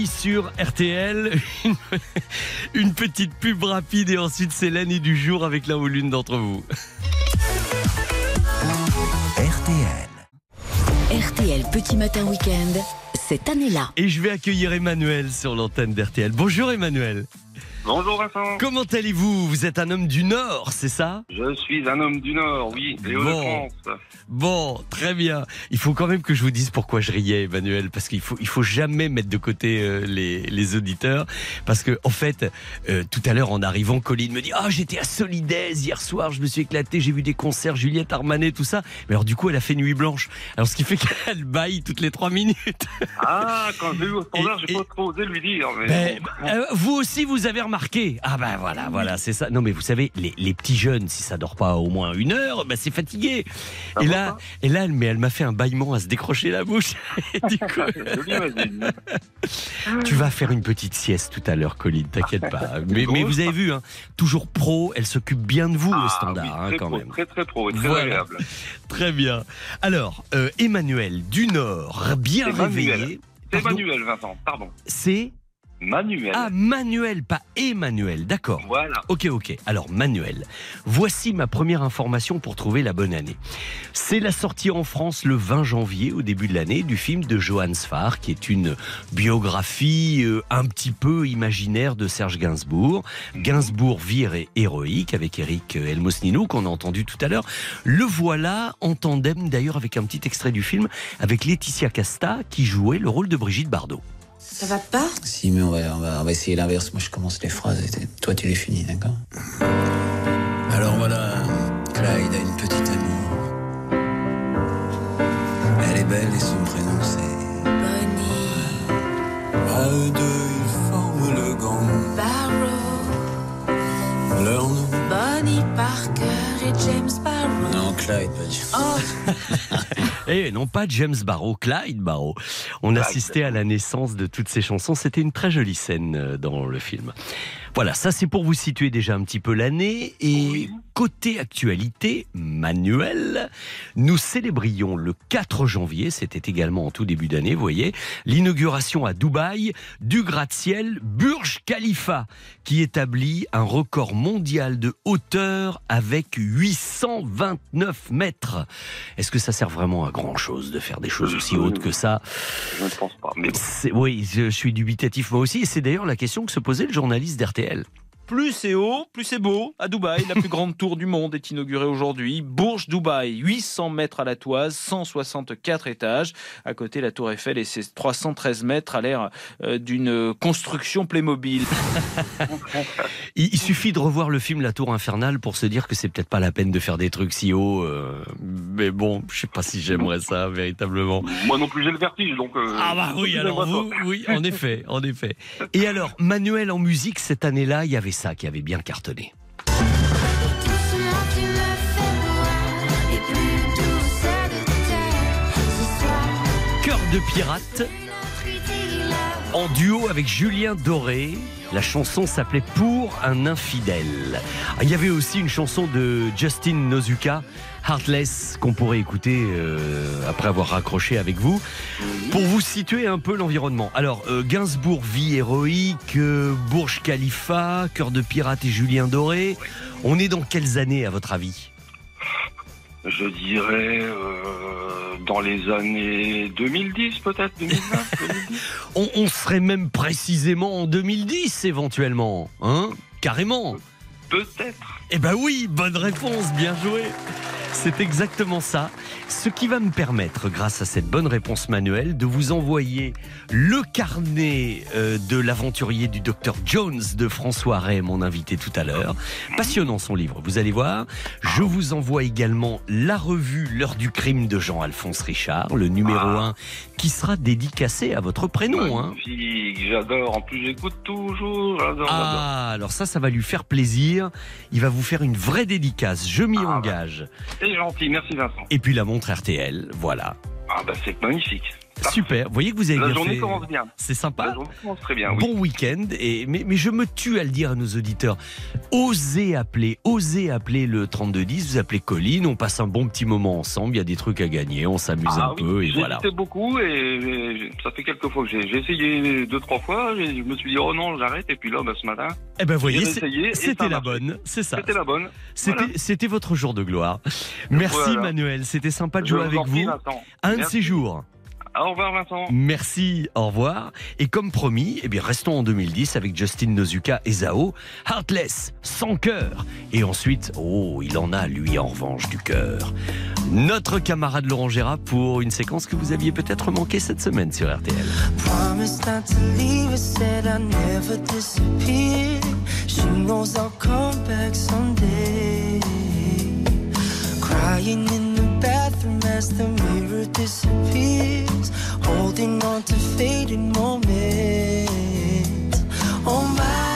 Sur RTL. Une, une petite pub rapide et ensuite c'est l'année du jour avec l'un ou l'une d'entre vous. RTL. RTL Petit Matin Week-end, cette année-là. Et je vais accueillir Emmanuel sur l'antenne d'RTL. Bonjour Emmanuel. Bonjour Vincent. Comment allez-vous? Vous êtes un homme du Nord, c'est ça? Je suis un homme du Nord, oui, Bon. France. Bon, très bien. Il faut quand même que je vous dise pourquoi je riais, Emmanuel, parce qu'il faut, il faut jamais mettre de côté euh, les, les auditeurs, parce que en fait, euh, tout à l'heure en arrivant, Colline me dit ah j'étais à Solidaise hier soir, je me suis éclaté, j'ai vu des concerts, Juliette Armanet, tout ça. Mais alors du coup, elle a fait nuit blanche. Alors ce qui fait qu'elle baille toutes les trois minutes. Ah, quand j'ai eu au standard, j'ai pas trop osé lui dire. Mais Ben, euh, vous aussi, vous avez remarqué. Ah ben voilà, voilà, c'est ça. Non mais vous savez, les, les petits jeunes, si ça dort pas au moins une heure, ben c'est fatigué. Ça et là, et là, elle- mais elle m'a fait un bâillement à se décrocher la bouche. Du coup, vas-y. tu vas faire une petite sieste tout à l'heure, Colline, t'inquiète pas. Mais, mais vous avez vu, hein, toujours pro, elle s'occupe bien de vous au Ah, standard, oui, hein, très quand pro, même. Très très pro, et très Voilà. agréable. Très bien. Alors, euh, Emmanuel du Nord, bien réveillé. C'est Pardon Manuel, Vincent, pardon. C'est Manuel. ah Manuel, pas Emmanuel. D'accord. Voilà. Ok, ok. Alors, Manuel, voici ma première information pour trouver la bonne année. C'est la sortie en France le 20 janvier, au début de l'année, du film de Johann Sfar, qui est une biographie euh, un petit peu imaginaire de Serge Gainsbourg. Gainsbourg, vire et héroïque, avec Eric Elmosnino, qu'on a entendu tout à l'heure. Le voilà en tandem, d'ailleurs, avec un petit extrait du film, avec Laetitia Casta, qui jouait le rôle de Brigitte Bardot. Ça va pas Si, mais on va, on va, on va essayer l'inverse. Moi, je commence les phrases et toi, tu les finis, d'accord Alors voilà, Clyde a une petite amie. Elle est belle et son prénom, c'est. Bonnie, À eux deux, ils forment le gang. Barrow, Leur nom Bonnie Parker. Non, Clyde, pas du Oh, Eh non, pas James Barrow, Clyde Barrow. On assistait à la naissance de toutes ces chansons. C'était une très jolie scène euh, dans le film. Voilà, ça c'est pour vous situer déjà un petit peu l'année. Et Oui. côté actualité, Manuel, nous célébrions le 4 janvier, c'était également en tout début d'année, vous voyez, l'inauguration à Dubaï du gratte-ciel Burj Khalifa, qui établit un record mondial de hauteur avec 829 mètres. Est-ce que ça sert vraiment à grand chose de faire des choses aussi hautes que ça Je ne pense pas. Mais Oui, je suis dubitatif moi aussi. Et c'est d'ailleurs la question que se posait le journaliste d'RTL. RTL. Plus c'est haut, plus c'est beau. À Dubaï, la plus grande tour du monde est inaugurée aujourd'hui. Bourge Dubaï, 800 mètres à la toise, 164 étages. À côté, la tour Eiffel et ses 313 mètres à l'air euh, d'une construction Playmobil. Il, suffit de revoir le film La Tour Infernale pour se dire que c'est peut-être pas la peine de faire des trucs si hauts. euh, mais bon, je sais pas si j'aimerais ça véritablement. Moi non plus, j'ai le vertige, donc. euh, Ah bah oui, alors vous, oui, en effet, en effet. Et alors, Manuel en musique cette année-là, il y avait ça qui avait bien cartonné. Cœur de pirate. En duo avec Julien Doré. La chanson s'appelait Pour un infidèle. Il y avait aussi une chanson de Justin Nozuka, Heartless, qu'on pourrait écouter euh, après avoir raccroché avec vous. Pour vous situer un peu l'environnement. Alors, euh, Gainsbourg, vie héroïque, euh, Burj Khalifa, Cœur de pirate et Julien Doré. On est dans quelles années à votre avis? Je dirais euh, dans les années 2010 peut-être, 2009, 2010. on, on serait même précisément en 2010 éventuellement, hein Carrément. Peut-être. Eh ben oui, bonne réponse, bien joué. C'est exactement ça. Ce qui va me permettre, grâce à cette bonne réponse manuelle, de vous envoyer le carnet euh, de l'aventurier du docteur Jones de François Ray, mon invité tout à l'heure. Passionnant son livre, vous allez voir. Je vous envoie également la revue L'heure du crime de Jean-Alphonse Richard, le numéro 1, qui sera dédicacé à votre prénom. Hein. J'adore. En plus, j'écoute toujours. J'adore, j'adore. Ah, alors ça, ça va lui faire plaisir. Il va vous faire une vraie dédicace, je m'y engage. C'est gentil, merci Vincent. Et puis la montre RTL, voilà. Ah bah c'est magnifique. Super. Vous voyez que vous avez La bien journée fait. commence bien. C'est sympa. La journée commence très bien, oui. Bon week-end. Et, mais, mais je me tue à le dire à nos auditeurs. Osez appeler, osez appeler le 3210. Vous appelez Colline. On passe un bon petit moment ensemble. Il y a des trucs à gagner. On s'amuse Ah un oui, peu. Et j'ai voilà. beaucoup et ça fait quelques fois que j'ai essayé deux trois fois. Je me suis dit oh non j'arrête et puis là bah, ce matin Eh ben, voyez, c'était la bonne. C'est ça. C'était la bonne. C'était Voilà. votre jour de gloire. Merci Voilà. Manuel. C'était sympa de jouer avec prie, vous. Un de ces jours. Au revoir Vincent. Merci, au revoir. Et comme promis, eh bien, restons en 2010 avec Justin Nozuka et Zao. Heartless, sans cœur. Et ensuite, oh, il en a, lui, en revanche, du cœur. Notre camarade Laurent Gérard pour une séquence que vous aviez peut-être manqué cette semaine sur RTL. as the mirror disappears, holding on to fading moments. Oh my.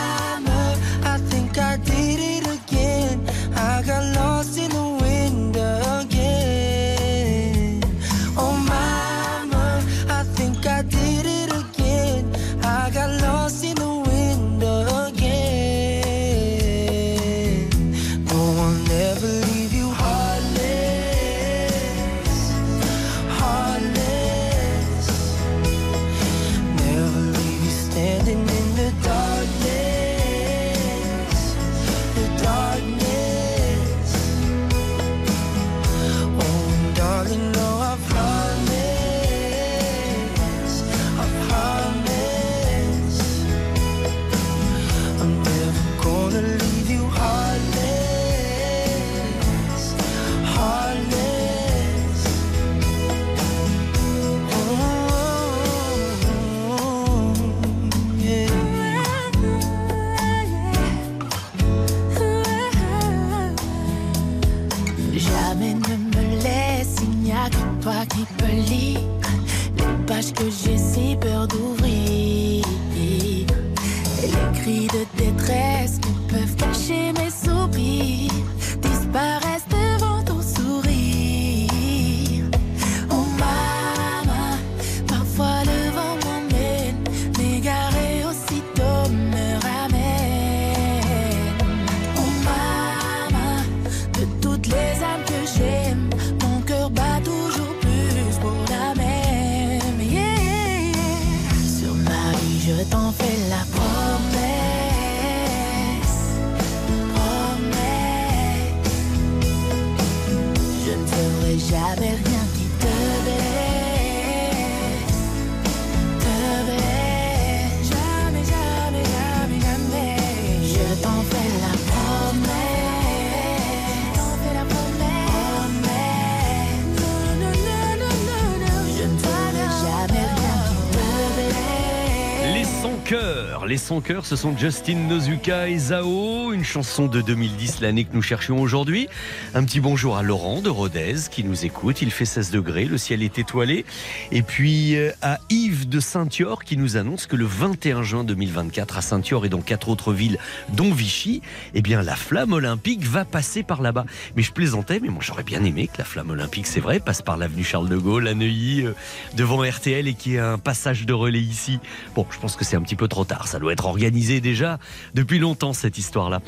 Les sans cœurs, ce sont Justin Nozuka et Zao, une chanson de 2010, l'année que nous cherchions aujourd'hui. Un petit bonjour à Laurent de Rodez qui nous écoute. Il fait 16 degrés, le ciel est étoilé. Et puis euh, à Yves de Saint-Yor qui nous annonce que le 21 juin 2024 à Saint-Yor et dans quatre autres villes, dont Vichy, eh bien la flamme olympique va passer par là-bas. Mais je plaisantais, mais moi j'aurais bien aimé que la flamme olympique, c'est vrai, passe par l'avenue Charles de Gaulle à Neuilly, euh, devant RTL et qu'il y ait un passage de relais ici. Bon, je pense que c'est un petit peu trop tard. Ça doit être organisé déjà depuis longtemps, cette histoire-là.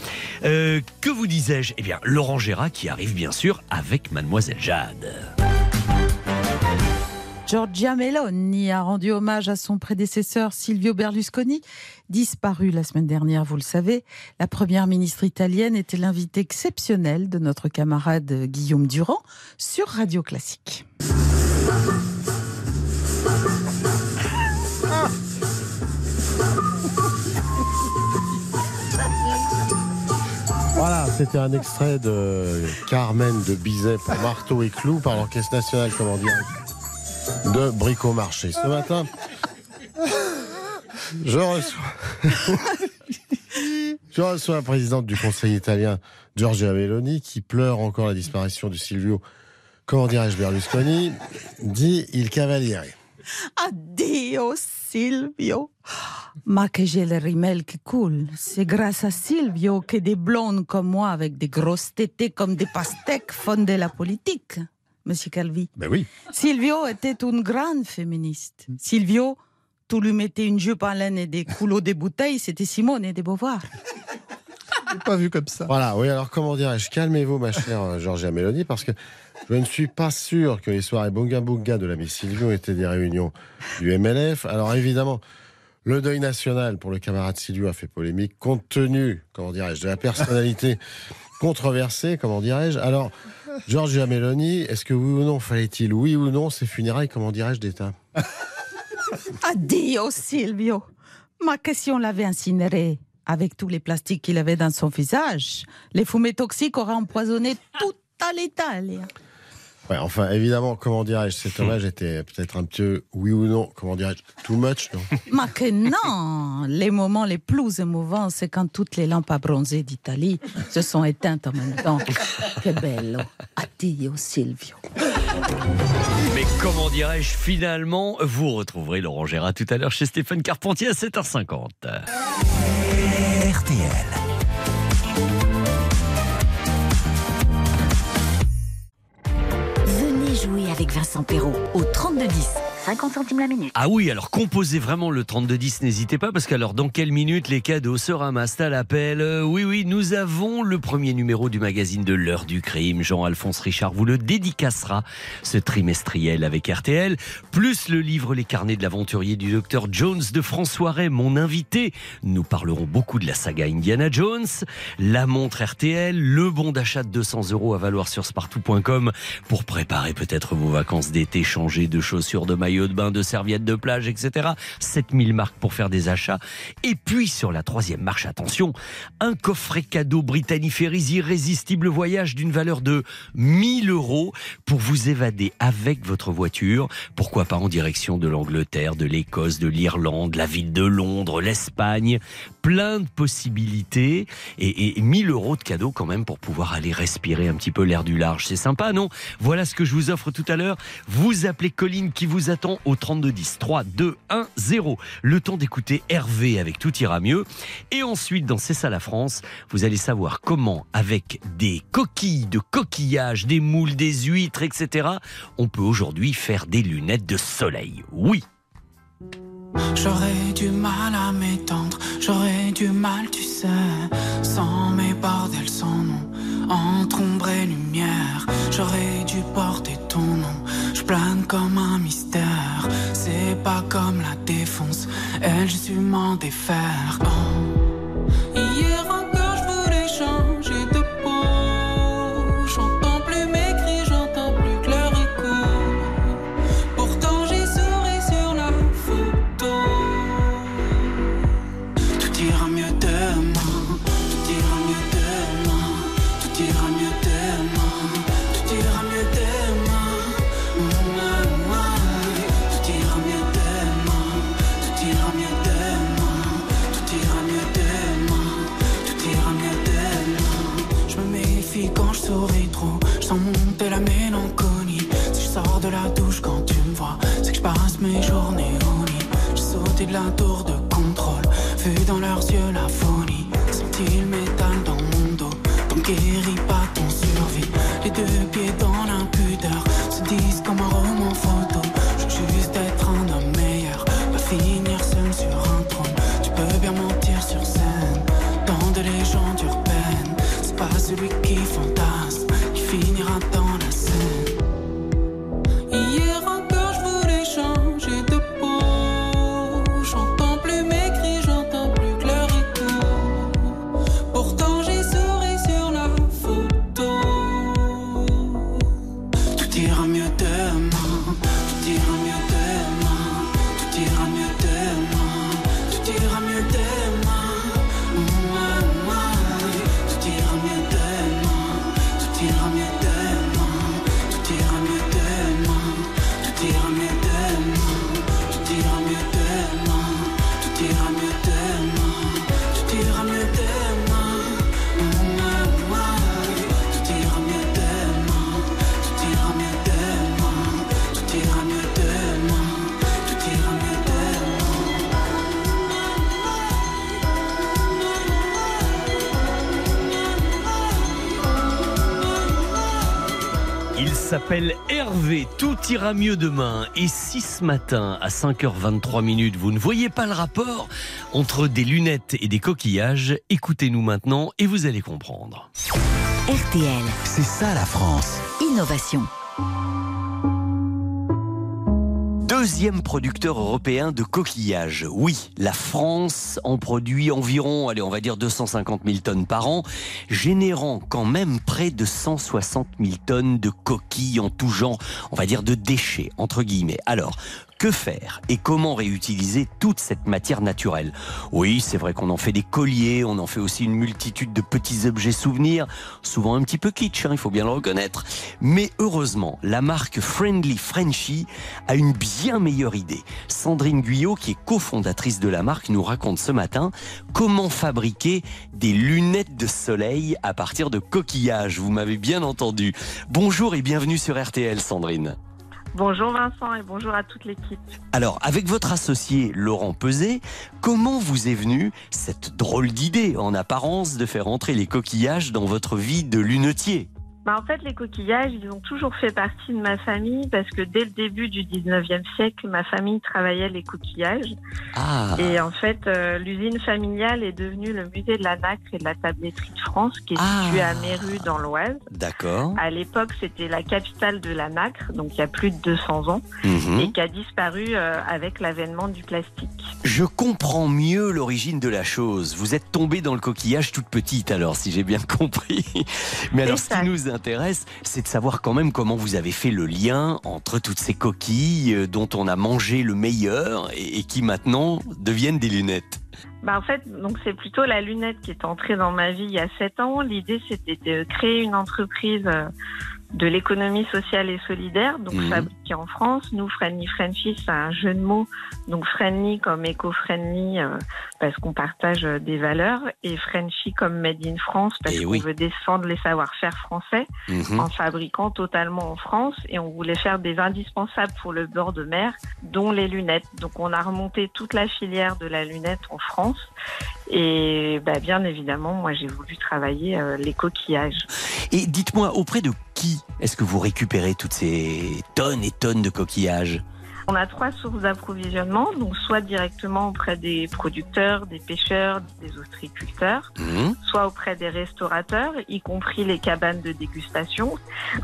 Euh, que vous disais-je? Eh bien, Laurent Gérard qui arrive bien sûr avec Mademoiselle Jade. Giorgia Meloni a rendu hommage à son prédécesseur Silvio Berlusconi, disparu la semaine dernière, vous le savez. La première ministre italienne était l'invité exceptionnel de notre camarade Guillaume Durand sur Radio Classique. C'était un extrait de Carmen de Bizet pour Marteau et Clou par l'Orchestre National, comment dire, de Bricomarché. Ce matin, je reçois, je reçois la présidente du Conseil italien, Giorgia Meloni, qui pleure encore la disparition de Silvio, comment dirais-je, Berlusconi, dit il cavaliere. Addio Silvio. Ma que j'ai le rimel qui coule. C'est grâce à Silvio que des blondes comme moi, avec des grosses tétées comme des pastèques, font de la politique. Monsieur Calvi. Ben oui. Silvio était une grande féministe. Silvio, tout lui mettait une jupe en laine et des coulots des bouteilles, c'était Simone et des Beauvoir. pas vu comme ça. Voilà, oui, alors comment dirais-je? Calmez-vous, ma chère euh, Georgia Mélanie, parce que je ne suis pas sûr que les soirées Bunga Bunga de l'ami Silvio étaient des réunions du MLF. Alors évidemment, le deuil national pour le camarade Silvio a fait polémique, compte tenu, comment dirais-je, de la personnalité controversée, comment dirais-je. Alors, Georgia Meloni, est-ce que oui ou non, fallait-il, oui ou non, ces funérailles, comment dirais-je, d'État? Addio Silvio. Ma question l'avait incinéré avec tous les plastiques qu'il avait dans son visage. Les fumées toxiques auraient empoisonné toute l'Italie. Ouais, enfin, évidemment, comment dirais-je, cet hommage était peut-être un peu, oui ou non, comment dirais-je, too much, non? Mais que non Les moments les plus émouvants, c'est quand toutes les lampes à bronzer d'Italie se sont éteintes en même temps. Que bello Addio Silvio. Mais comment dirais-je, finalement, vous retrouverez Laurent Gérard tout à l'heure chez Stéphane Carpentier à 7h50. RTL. Jouer avec Vincent Perrault au 3210. 50 centimes la minute. Ah oui, alors composez vraiment le 3210, n'hésitez pas, parce qu'alors dans quelle minute les cadeaux se ramassent à l'appel Euh, Oui, oui, nous avons le premier numéro du magazine de l'heure du crime. Jean-Alphonse Richard vous le dédicacera, ce trimestriel avec RTL, plus le livre Les carnets de l'aventurier du docteur Jones de François Ray, mon invité. Nous parlerons beaucoup de la saga Indiana Jones, la montre RTL, le bon d'achat de 200 euros à valoir sur spartou.com pour préparer peut-être vos vacances d'été, changer de chaussures, de maillot de bain, de serviettes de plage, etc. 7000 marques pour faire des achats. Et puis sur la troisième marche, attention, un coffret cadeau Britanniferries irrésistible voyage d'une valeur de 1000 euros pour vous évader avec votre voiture. Pourquoi pas en direction de l'Angleterre, de l'Écosse, de l'Irlande, la ville de Londres, l'Espagne. Plein de possibilités et, et 1000 euros de cadeaux quand même pour pouvoir aller respirer un petit peu l'air du large. C'est sympa, non? Voilà ce que je vous offre tout à l'heure. Vous appelez Colline qui vous attend au 3210 3 2 1 0. Le temps d'écouter Hervé avec Tout ira mieux. Et ensuite, dans C'est ça la France, vous allez savoir comment, avec des coquilles de coquillages, des moules, des huîtres, etc., on peut aujourd'hui faire des lunettes de soleil. Oui. J'aurais du mal à m'étendre, j'aurais du mal, tu sais, sans mes bordels, sans nom, entre ombre et lumière. J'aurais dû porter ton nom, je plane comme un mystère. C'est pas comme la défonce, elle, je m'en défaire. Oh. S'appelle Hervé. Tout ira mieux demain. Et si ce matin, à 5h23 minutes, vous ne voyez pas le rapport entre des lunettes et des coquillages, écoutez-nous maintenant et vous allez comprendre. RTL. C'est ça la France. Innovation. Deuxième producteur européen de coquillages. Oui, la France en produit environ, allez, on va dire 250 000 tonnes par an, générant quand même près de 160 000 tonnes de coquilles en tout genre, on va dire de déchets, entre guillemets. Alors, que faire et comment réutiliser toute cette matière naturelle Oui, c'est vrai qu'on en fait des colliers, on en fait aussi une multitude de petits objets souvenirs, souvent un petit peu kitsch, hein, il faut bien le reconnaître. Mais heureusement, la marque Friendly Frenchy a une bien meilleure idée. Sandrine Guyot, qui est cofondatrice de la marque, nous raconte ce matin comment fabriquer des lunettes de soleil à partir de coquillages. Vous m'avez bien entendu. Bonjour et bienvenue sur RTL, Sandrine. Bonjour Vincent et bonjour à toute l'équipe. Alors, avec votre associé Laurent Peset, comment vous est venue cette drôle d'idée, en apparence, de faire entrer les coquillages dans votre vie de lunetier? Bah, en fait, les coquillages, ils ont toujours fait partie de ma famille parce que dès le début du 19e siècle, ma famille travaillait les coquillages. Ah. Et en fait, euh, l'usine familiale est devenue le musée de la nacre et de la tabletterie de France qui est Ah. situé à Méru dans l'Oise. D'accord. À l'époque, c'était la capitale de la nacre, donc il y a plus de 200 ans, Mhm. et qui a disparu euh, avec l'avènement du plastique. Je comprends mieux l'origine de la chose. Vous êtes tombée dans le coquillage toute petite, alors, si j'ai bien compris. Mais alors, ce qui nous intéresse, c'est de savoir quand même comment vous avez fait le lien entre toutes ces coquilles euh, dont on a mangé le meilleur et, et qui maintenant deviennent des lunettes. Bah en fait, donc c'est plutôt la lunette qui est entrée dans ma vie il y a sept ans. L'idée, c'était de créer une entreprise euh, de l'économie sociale et solidaire, donc Mhm. fabriquée en France. Nous, Friendly Frenchy, c'est un jeu de mots. Donc friendly comme éco-friendly, euh, parce qu'on partage euh, des valeurs, et Frenchy comme made in France, parce Eh qu'on oui. veut défendre les savoir-faire français Mhm. en fabriquant totalement en France. Et on voulait faire des indispensables pour le bord de mer, dont les lunettes. Donc on a remonté toute la filière de la lunette en France. Et bah, bien évidemment, moi j'ai voulu travailler euh, les coquillages. Et dites-moi, auprès de qui est-ce que vous récupérez toutes ces tonnes et tonnes de coquillages? On a trois sources d'approvisionnement, donc soit directement auprès des producteurs, des pêcheurs, des ostréiculteurs, Mhm. soit auprès des restaurateurs, y compris les cabanes de dégustation,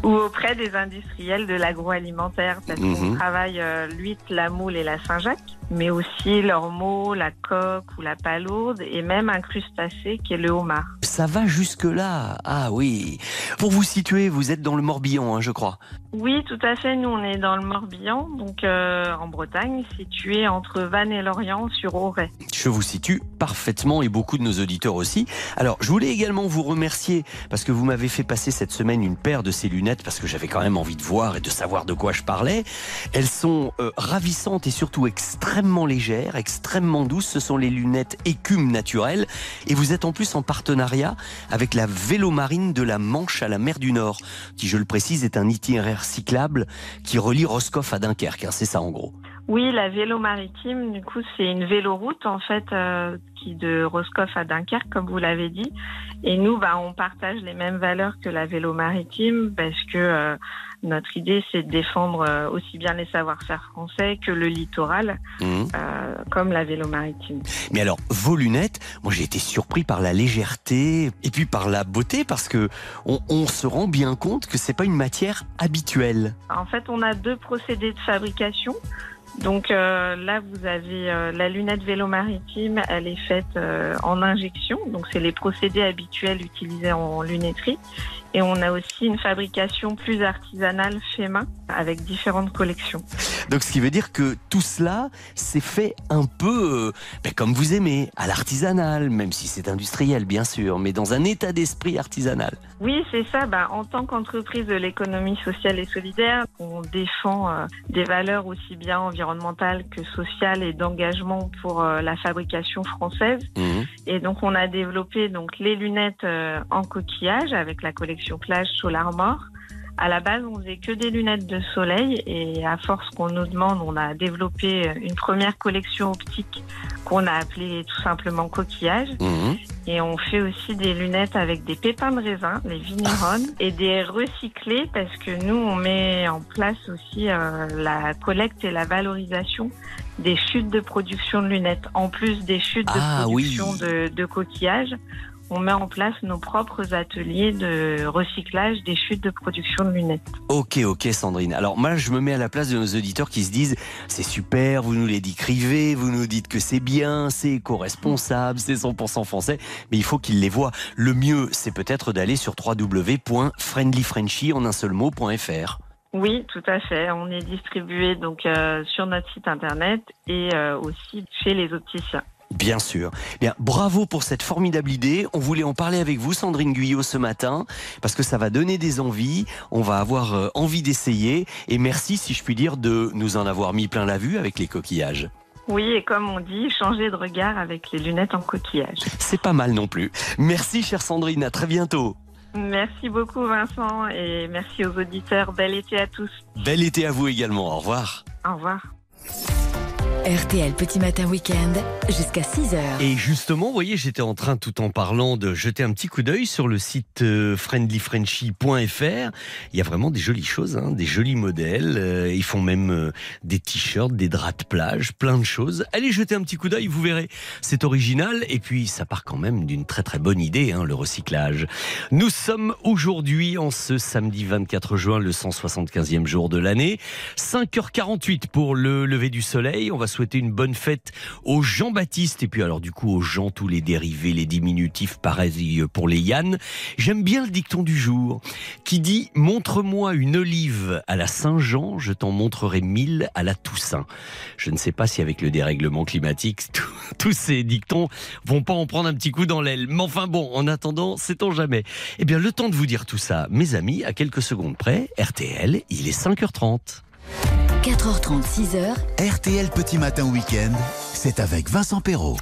ou auprès des industriels de l'agroalimentaire, parce qu'on Mhm. travaille euh, l'huître, la moule et la Saint-Jacques, mais aussi l'ormeau, la coque ou la palourde, et même un crustacé qui est le homard. Ça va jusque-là Ah oui. Pour vous situer, vous êtes dans le Morbihan, hein, je crois. Oui, tout à fait. Nous, on est dans le Morbihan, donc euh, en Bretagne, situé entre Vannes et Lorient sur Auray. Je vous situe parfaitement et beaucoup de nos auditeurs aussi. Alors, je voulais également vous remercier parce que vous m'avez fait passer cette semaine une paire de ces lunettes parce que j'avais quand même envie de voir et de savoir de quoi je parlais. Elles sont euh, ravissantes et surtout extrêmement légères, extrêmement douces. Ce sont les lunettes écume naturelles et vous êtes en plus en partenariat avec la vélo marine de la Manche à la mer du Nord, qui, je le précise, est un itinéraire cyclable qui relie Roscoff à Dunkerque. hein, C'est ça en gros. Oui, la vélo maritime, du coup, c'est une véloroute en fait euh, qui de Roscoff à Dunkerque, comme vous l'avez dit. Et nous, bah, on partage les mêmes valeurs que la vélo maritime parce que euh, notre idée, c'est de défendre euh, aussi bien les savoir-faire français que le littoral, Mhm. euh, comme la vélo maritime. Mais alors, vos lunettes, moi j'ai été surpris par la légèreté et puis par la beauté parce que on, on se rend bien compte que c'est pas une matière habituelle. En fait, on a deux procédés de fabrication. Donc euh, là, vous avez euh, la lunette vélo maritime, elle est faite euh, en injection, donc c'est les procédés habituels utilisés en lunetterie. Et on a aussi une fabrication plus artisanale fait main avec différentes collections. Donc ce qui veut dire que tout cela, c'est fait un peu euh, ben, comme vous aimez, à l'artisanal, même si c'est industriel bien sûr, mais dans un état d'esprit artisanal. Oui, c'est ça. Bah, en tant qu'entreprise de l'économie sociale et solidaire, on défend euh, des valeurs aussi bien environnementales que sociales et d'engagement pour euh, la fabrication française. Mhm. Et donc, on a développé donc les lunettes en coquillage avec la collection plage Solar Mort, À la base, on faisait que des lunettes de soleil et à force qu'on nous demande, on a développé une première collection optique qu'on a appelée tout simplement coquillage. Mhm. Et on fait aussi des lunettes avec des pépins de raisin, les vignerons, et des recyclés parce que nous, on met en place aussi euh, la collecte et la valorisation des chutes de production de lunettes. En plus des chutes de Ah, production oui. de, de coquillages, on met en place nos propres ateliers de recyclage des chutes de production de lunettes. Ok, ok, Sandrine. Alors, moi, je me mets à la place de nos auditeurs qui se disent c'est super, vous nous les décrivez, vous nous dites que c'est bien, c'est éco-responsable, c'est 100% français, mais il faut qu'ils les voient. Le mieux, c'est peut-être d'aller sur www.friendlyfrenchy en un seul mot.fr. Oui, tout à fait. On est distribué donc euh, sur notre site internet et euh, aussi chez les opticiens. Bien sûr. Bien, bravo pour cette formidable idée. On voulait en parler avec vous, Sandrine Guyot, ce matin, parce que ça va donner des envies. On va avoir euh, envie d'essayer. Et merci, si je puis dire, de nous en avoir mis plein la vue avec les coquillages. Oui, et comme on dit, changer de regard avec les lunettes en coquillage. C'est pas mal non plus. Merci, chère Sandrine. À très bientôt. Merci beaucoup Vincent et merci aux auditeurs. Bel été à tous. Bel été à vous également. Au revoir. Au revoir. RTL Petit Matin Week-end jusqu'à 6h. Et justement, vous voyez, j'étais en train, tout en parlant, de jeter un petit coup d'œil sur le site euh, friendlyfrenchy.fr. Il y a vraiment des jolies choses, hein, des jolis modèles. Euh, ils font même euh, des t-shirts, des draps de plage, plein de choses. Allez jeter un petit coup d'œil, vous verrez. C'est original et puis ça part quand même d'une très très bonne idée, hein, le recyclage. Nous sommes aujourd'hui, en ce samedi 24 juin, le 175e jour de l'année. 5h48 pour le lever du soleil. On va souhaiter une bonne fête aux Jean-Baptiste et puis alors du coup aux gens, tous les dérivés, les diminutifs, pareil pour les Yann. J'aime bien le dicton du jour qui dit Montre-moi une olive à la Saint-Jean, je t'en montrerai mille à la Toussaint. Je ne sais pas si avec le dérèglement climatique, tous ces dictons vont pas en prendre un petit coup dans l'aile. Mais enfin bon, en attendant, sait-on jamais. Eh bien, le temps de vous dire tout ça, mes amis, à quelques secondes près, RTL, il est 5h30. 4h30, 6h. RTL Petit Matin Week-end, c'est avec Vincent Perrault.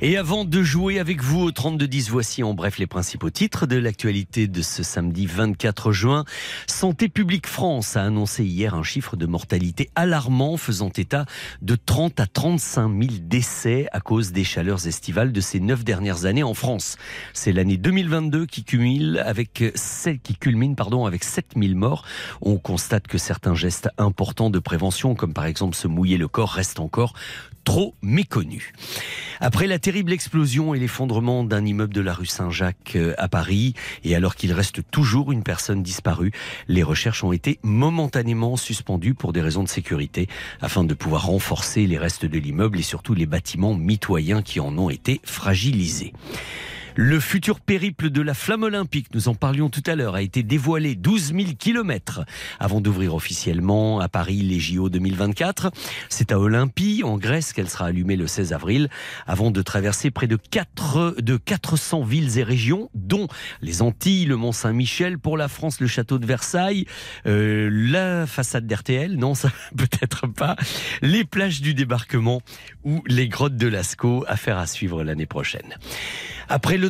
Et avant de jouer avec vous au 32-10, voici en bref les principaux titres de l'actualité de ce samedi 24 juin. Santé publique France a annoncé hier un chiffre de mortalité alarmant faisant état de 30 à 35 000 décès à cause des chaleurs estivales de ces neuf dernières années en France. C'est l'année 2022 qui cumule avec celle qui culmine pardon avec 7 000 morts. On constate que certains gestes importants de prévention, comme par exemple se mouiller le corps, restent encore trop méconnus. Après la terrible explosion et l'effondrement d'un immeuble de la rue Saint-Jacques euh, à Paris, et alors qu'il reste toujours une personne disparue, les recherches ont été momentanément suspendues pour des raisons de sécurité, afin de pouvoir renforcer les restes de l'immeuble et surtout les bâtiments mitoyens qui en ont été fragilisés. Le futur périple de la flamme olympique, nous en parlions tout à l'heure, a été dévoilé 12 000 kilomètres avant d'ouvrir officiellement à Paris les JO 2024. C'est à Olympie, en Grèce, qu'elle sera allumée le 16 avril, avant de traverser près de, 4, de 400 villes et régions, dont les Antilles, le Mont Saint-Michel, pour la France, le château de Versailles, euh, la façade d'RTL, non, ça peut-être pas, les plages du débarquement ou les grottes de Lascaux, affaire à suivre l'année prochaine.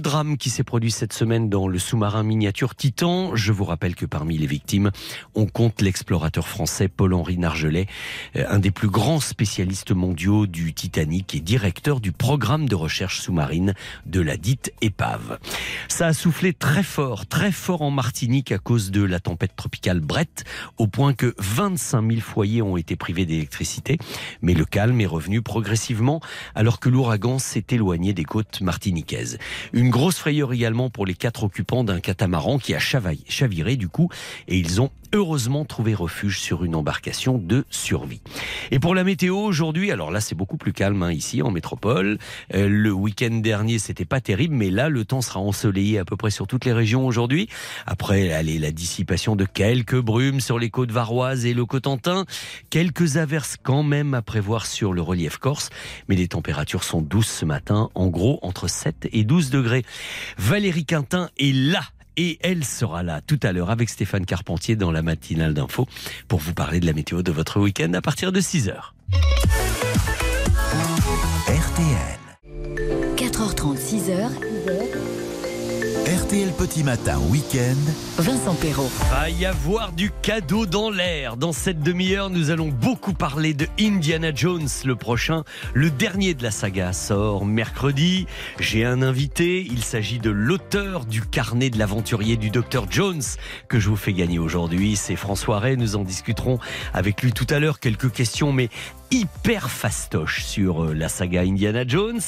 Drame qui s'est produit cette semaine dans le sous-marin miniature Titan, je vous rappelle que parmi les victimes, on compte l'explorateur français Paul-Henri Nargelet, euh, un des plus grands spécialistes mondiaux du Titanic et directeur du programme de recherche sous-marine de la dite épave. Ça a soufflé très fort, très fort en Martinique à cause de la tempête tropicale Brett, au point que 25 000 foyers ont été privés d'électricité. Mais le calme est revenu progressivement alors que l'ouragan s'est éloigné des côtes martiniquaises. Une grosse frayeur également pour les quatre occupants d'un catamaran qui a chaviré du coup et ils ont heureusement trouvé refuge sur une embarcation de survie. Et pour la météo aujourd'hui, alors là c'est beaucoup plus calme hein, ici en métropole. Euh, le week-end dernier c'était pas terrible, mais là le temps sera ensoleillé à peu près sur toutes les régions aujourd'hui. Après, allez, la dissipation de quelques brumes sur les côtes varoises et le Cotentin, quelques averses quand même à prévoir sur le relief corse, mais les températures sont douces ce matin, en gros entre 7 et 12 degrés. Valérie Quintin est là et elle sera là tout à l'heure avec Stéphane Carpentier dans la matinale d'info pour vous parler de la météo de votre week-end à partir de 6 heures. RTL. 4h30, 6h. RTL Petit Matin Week-end. Vincent Perrault. Va y avoir du cadeau dans l'air. Dans cette demi-heure, nous allons beaucoup parler de Indiana Jones, le prochain. Le dernier de la saga sort mercredi. J'ai un invité. Il s'agit de l'auteur du carnet de l'aventurier du Dr Jones que je vous fais gagner aujourd'hui. C'est François Ray. Nous en discuterons avec lui tout à l'heure. Quelques questions, mais hyper fastoche sur euh, la saga Indiana Jones,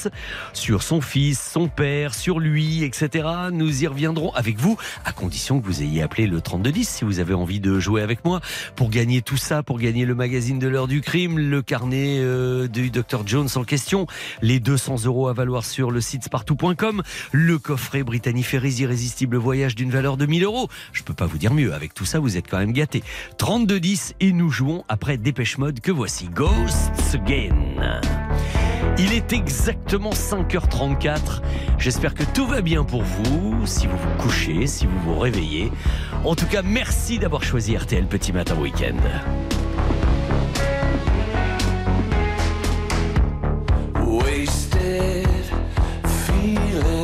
sur son fils, son père, sur lui, etc. Nous y reviendrons avec vous, à condition que vous ayez appelé le 3210 si vous avez envie de jouer avec moi pour gagner tout ça, pour gagner le magazine de l'heure du crime, le carnet euh, du Dr Jones en question, les 200 euros à valoir sur le site spartou.com, le coffret Brittany Ferries Irrésistible Voyage d'une valeur de 1000 euros. Je peux pas vous dire mieux. Avec tout ça, vous êtes quand même gâtés. 3210 et nous jouons après Dépêche Mode que voici. Ghosts Again. Il est exactement 5h34. J'espère que tout va bien pour vous, si vous vous couchez, si vous vous réveillez. En tout cas, merci d'avoir choisi RTL Petit Matin Week-end. Wasted feelings,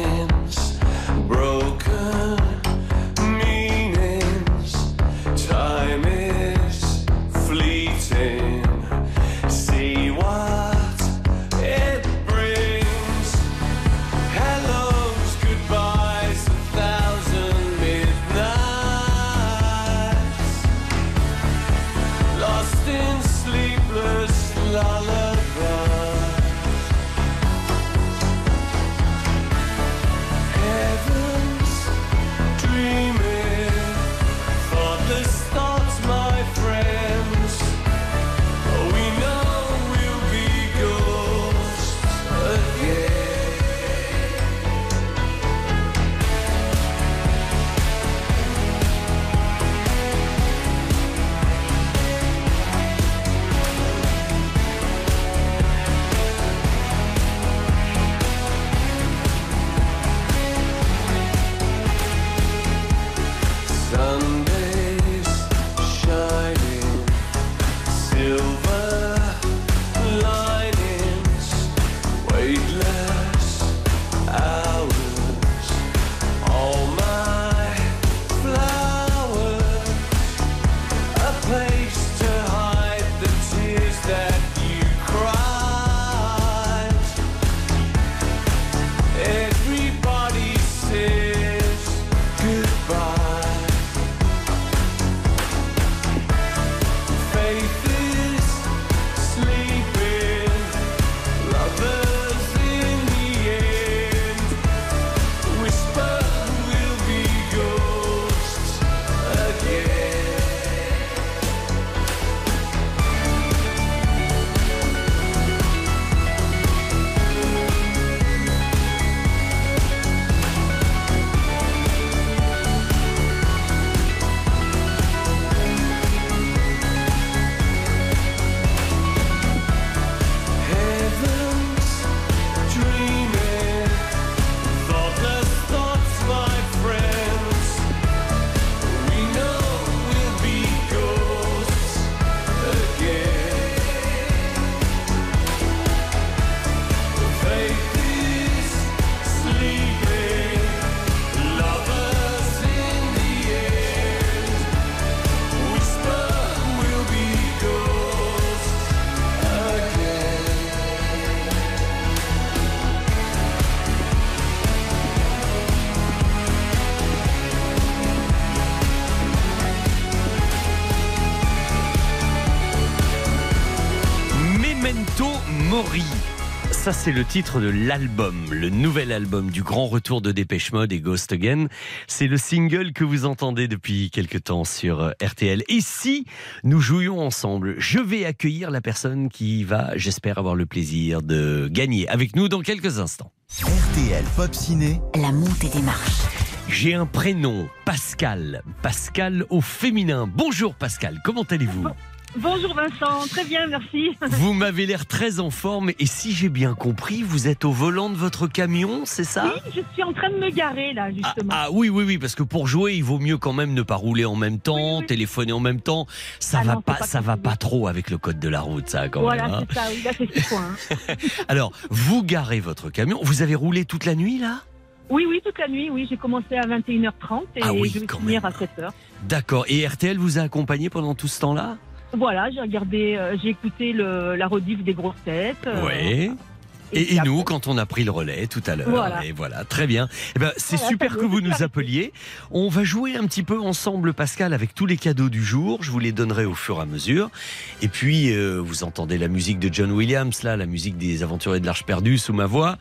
Ça, c'est le titre de l'album, le nouvel album du grand retour de Dépêche Mode et Ghost Again. C'est le single que vous entendez depuis quelque temps sur euh, RTL. Et si nous jouions ensemble, je vais accueillir la personne qui va, j'espère, avoir le plaisir de gagner avec nous dans quelques instants. RTL Pop Ciné. La montée des marches. J'ai un prénom, Pascal. Pascal au féminin. Bonjour Pascal, comment allez-vous? Bonjour Vincent, très bien, merci. Vous m'avez l'air très en forme et si j'ai bien compris, vous êtes au volant de votre camion, c'est ça? Oui, je suis en train de me garer là, justement. Ah oui, oui, oui, parce que pour jouer, il vaut mieux quand même ne pas rouler en même temps, téléphoner en même temps. Ça Ah va non, pas, ça va pas trop avec le code de la route, ça quand voilà, même. hein. c'est ça, oui, là c'est ce point. hein. Alors, vous garez votre camion. Vous avez roulé toute la nuit là? Oui, oui, toute la nuit, oui. J'ai commencé à 21h30 et Ah oui, je vais finir à 7h. D'accord. Et RTL vous a accompagné pendant tout ce temps-là? Voilà, j'ai regardé, euh, j'ai écouté le, la rediff des grosses têtes. euh, Oui. Et, et nous, quand on a pris le relais tout à l'heure. Voilà. Et voilà, très bien. Eh ben, c'est Voilà, super que vous nous appeliez. On va jouer un petit peu ensemble, Pascal, avec tous les cadeaux du jour. Je vous les donnerai au fur et à mesure. Et puis, euh, vous entendez la musique de John Williams, là, la musique des Aventuriers de l'Arche perdue sous ma voix.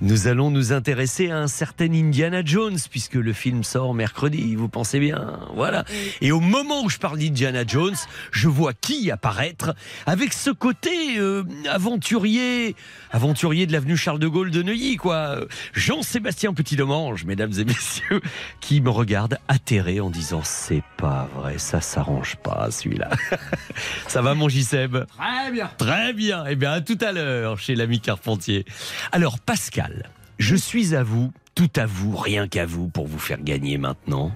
Nous allons nous intéresser à un certain Indiana Jones, puisque le film sort mercredi. Vous pensez bien Voilà. Et au moment où je parle d'Indiana Jones, je vois qui apparaître avec ce côté euh, aventurier, aventurier de l'avenue Charles de Gaulle de Neuilly, quoi. Jean-Sébastien Petit-Domange, mesdames et messieurs, qui me regarde atterré en disant c'est pas vrai, ça s'arrange pas celui-là. ça va mon Giseb Très bien. Très bien. Eh bien, à tout à l'heure chez l'ami Carpentier. Alors, Pascal, je suis à vous, tout à vous, rien qu'à vous pour vous faire gagner maintenant.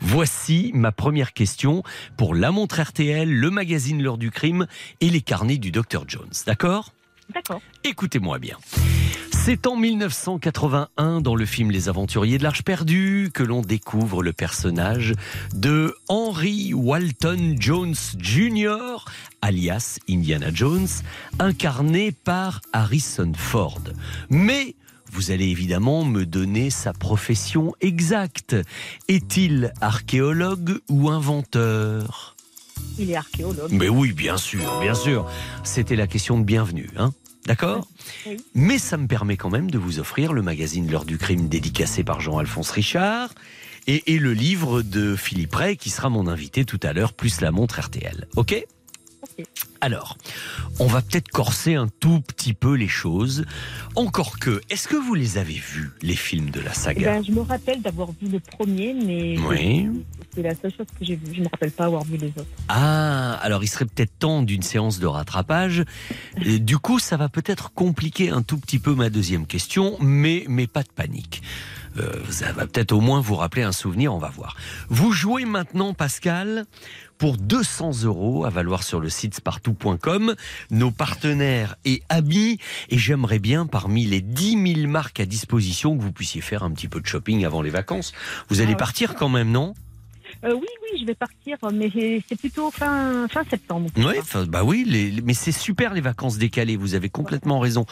Voici ma première question pour la montre RTL, le magazine L'heure du crime et les carnets du Dr Jones. D'accord? D'accord. Écoutez-moi bien. C'est en 1981, dans le film Les Aventuriers de l'Arche perdue, que l'on découvre le personnage de Henry Walton Jones Jr., alias Indiana Jones, incarné par Harrison Ford. Mais vous allez évidemment me donner sa profession exacte. Est-il archéologue ou inventeur? Il est archéologue. mais oui, bien sûr, bien sûr. C'était la question de bienvenue, hein D'accord Oui. Mais ça me permet quand même de vous offrir le magazine L'heure du crime dédicacé par Jean-Alphonse Richard et, et le livre de Philippe Ray qui sera mon invité tout à l'heure, plus la montre RTL. Ok? Alors, on va peut-être corser un tout petit peu les choses. Encore que, est-ce que vous les avez vus, les films de la Eh saga? ben, je me rappelle d'avoir vu le premier, mais Oui. c'est la seule chose que j'ai vue. Je me rappelle pas avoir vu les autres. Ah, alors il serait peut-être temps d'une séance de rattrapage. Et du coup, ça va peut-être compliquer un tout petit peu ma deuxième question, mais, mais pas de panique. Euh, ça va peut-être au moins vous rappeler un souvenir, on va voir. Vous jouez maintenant, Pascal, pour 200 euros à valoir sur le site spartou.com, nos partenaires et amis. Et j'aimerais bien, parmi les 10 000 marques à disposition, que vous puissiez faire un petit peu de shopping avant les vacances. Vous allez Ah partir quand même, non? Euh, oui, oui, je vais partir, mais c'est plutôt fin, fin septembre. Oui, bah oui, les- mais c'est super les vacances décalées, vous avez complètement raison.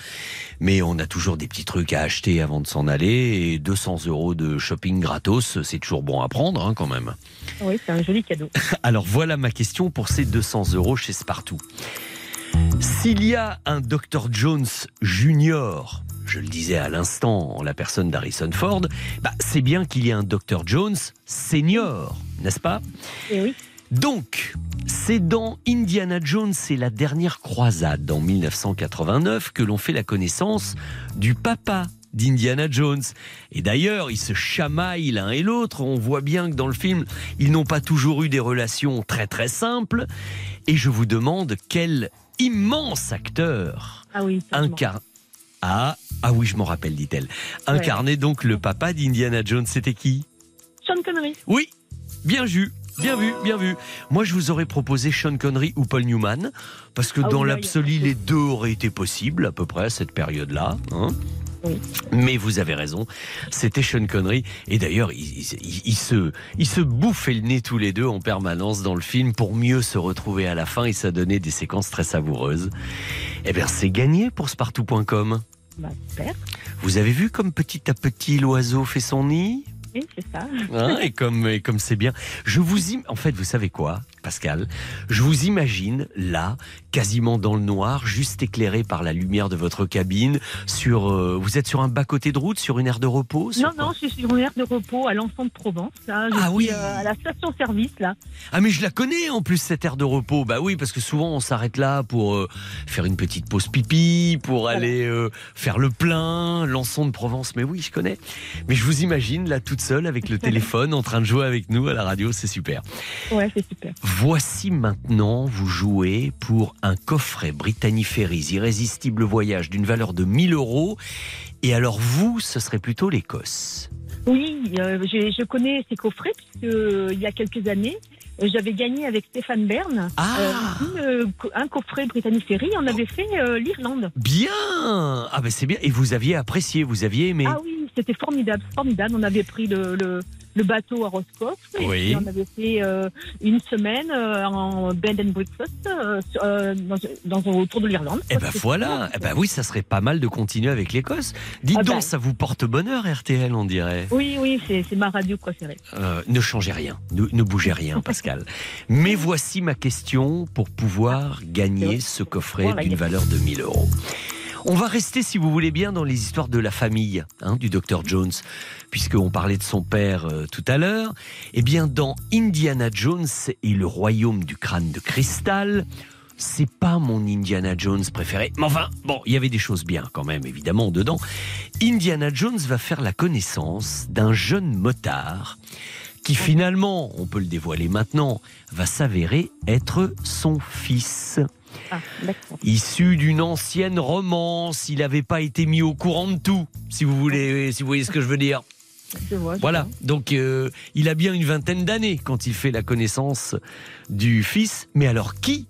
Mais on a toujours des petits trucs à acheter avant de s'en aller, et 200 euros de shopping gratos, c'est toujours bon à prendre hein, quand même. Oui, c'est un joli cadeau. Alors voilà ma question pour ces 200 euros chez Spartoo. S'il y a un Dr Jones Junior, je le disais à l'instant en la personne d'Harrison Ford, bah, c'est bien qu'il y ait un Dr Jones Senior, n'est-ce pas? Et oui. donc, c'est dans Indiana Jones et la dernière croisade en 1989 que l'on fait la connaissance du papa d'Indiana Jones. Et d'ailleurs, ils se chamaillent l'un et l'autre. On voit bien que dans le film, ils n'ont pas toujours eu des relations très très simples. Et je vous demande quel immense acteur Ah oui, incarne. Ah, ah oui, je m'en rappelle, dit-elle. Incarnait donc le papa d'Indiana Jones. C'était qui? Sean Connery. oui, bien vu. Bien vu, bien vu. Moi, je vous aurais proposé Sean Connery ou Paul Newman, parce que Ah dans oui, là, l'absolu, les deux auraient été possibles à peu près à cette période-là. hein. Oui. Mais vous avez raison, c'était Sean Connery. Et d'ailleurs, ils, ils se, ils se bouffaient le nez tous les deux en permanence dans le film pour mieux se retrouver à la fin et ça donnait des séquences très savoureuses. Eh bien, c'est gagné pour Spartou.com. Vous avez vu comme petit à petit l'oiseau fait son nid? Oui, c'est ça. Hein, et comme et comme c'est bien. Je vous im- en fait, vous savez quoi, Pascal Je vous imagine là, quasiment dans le noir, juste éclairé par la lumière de votre cabine. Sur, euh, vous êtes sur un bas côté de route, sur une aire de repos. Non, non, je suis sur une aire de repos à l'enfant de Provence. Là. Je Ah suis, oui. euh, à la station-service, là. Ah mais je la connais en plus cette aire de repos. Bah oui parce que souvent on s'arrête là pour euh, faire une petite pause pipi, pour aller faire le plein, l'ençon de Provence. Mais oui je connais. Mais je vous imagine là toute seule avec le téléphone en train de jouer avec nous à la radio, c'est super. Ouais, c'est super. Voici maintenant, vous jouez pour un coffret Brittany Ferries Irrésistible Voyage d'une valeur de 1000 euros. Et alors vous, ce serait plutôt l'Écosse. Oui, euh, je connais ces coffrets, puisque euh, il y a quelques années, euh, j'avais gagné avec Stéphane Bern euh, une, co- un coffret Brittany Ferry. On avait fait euh, l'Irlande. Bien Ah ben c'est bien. Et vous aviez apprécié, vous aviez aimé Ah oui, c'était formidable, formidable. On avait pris le, le, le bateau à Roscoff. Et Oui. puis on avait fait euh, une semaine euh, en bed and breakfast euh, dans, dans, autour de l'Irlande. Eh ben voilà, eh ben oui, ça serait pas mal de continuer avec l'Écosse. Dites Ah donc, ben. ça vous porte bonheur, RTL, on dirait. Oui, oui, c'est ma radio préférée. Ne changez rien, ne, ne bougez rien, Pascal. Mais voici ma question pour pouvoir gagner ce coffret d'une valeur de 1000 euros. On va rester, si vous voulez bien, dans les histoires de la famille hein, du docteur Jones, puisqu'on parlait de son père euh, tout à l'heure. Eh bien, dans Indiana Jones et le royaume du crâne de cristal, c'est pas mon Indiana Jones préféré. Mais enfin, bon, il y avait des choses bien quand même, évidemment, dedans. Indiana Jones va faire la connaissance d'un jeune motard qui finalement, on peut le dévoiler maintenant, va s'avérer être son fils. Ah. Issu d'une ancienne romance, il n'avait pas été mis au courant de tout, si vous voulez, si vous voyez ce que je veux dire. Vois, Voilà, donc euh, il a bien une vingtaine d'années quand il fait la connaissance du fils. Mais alors qui,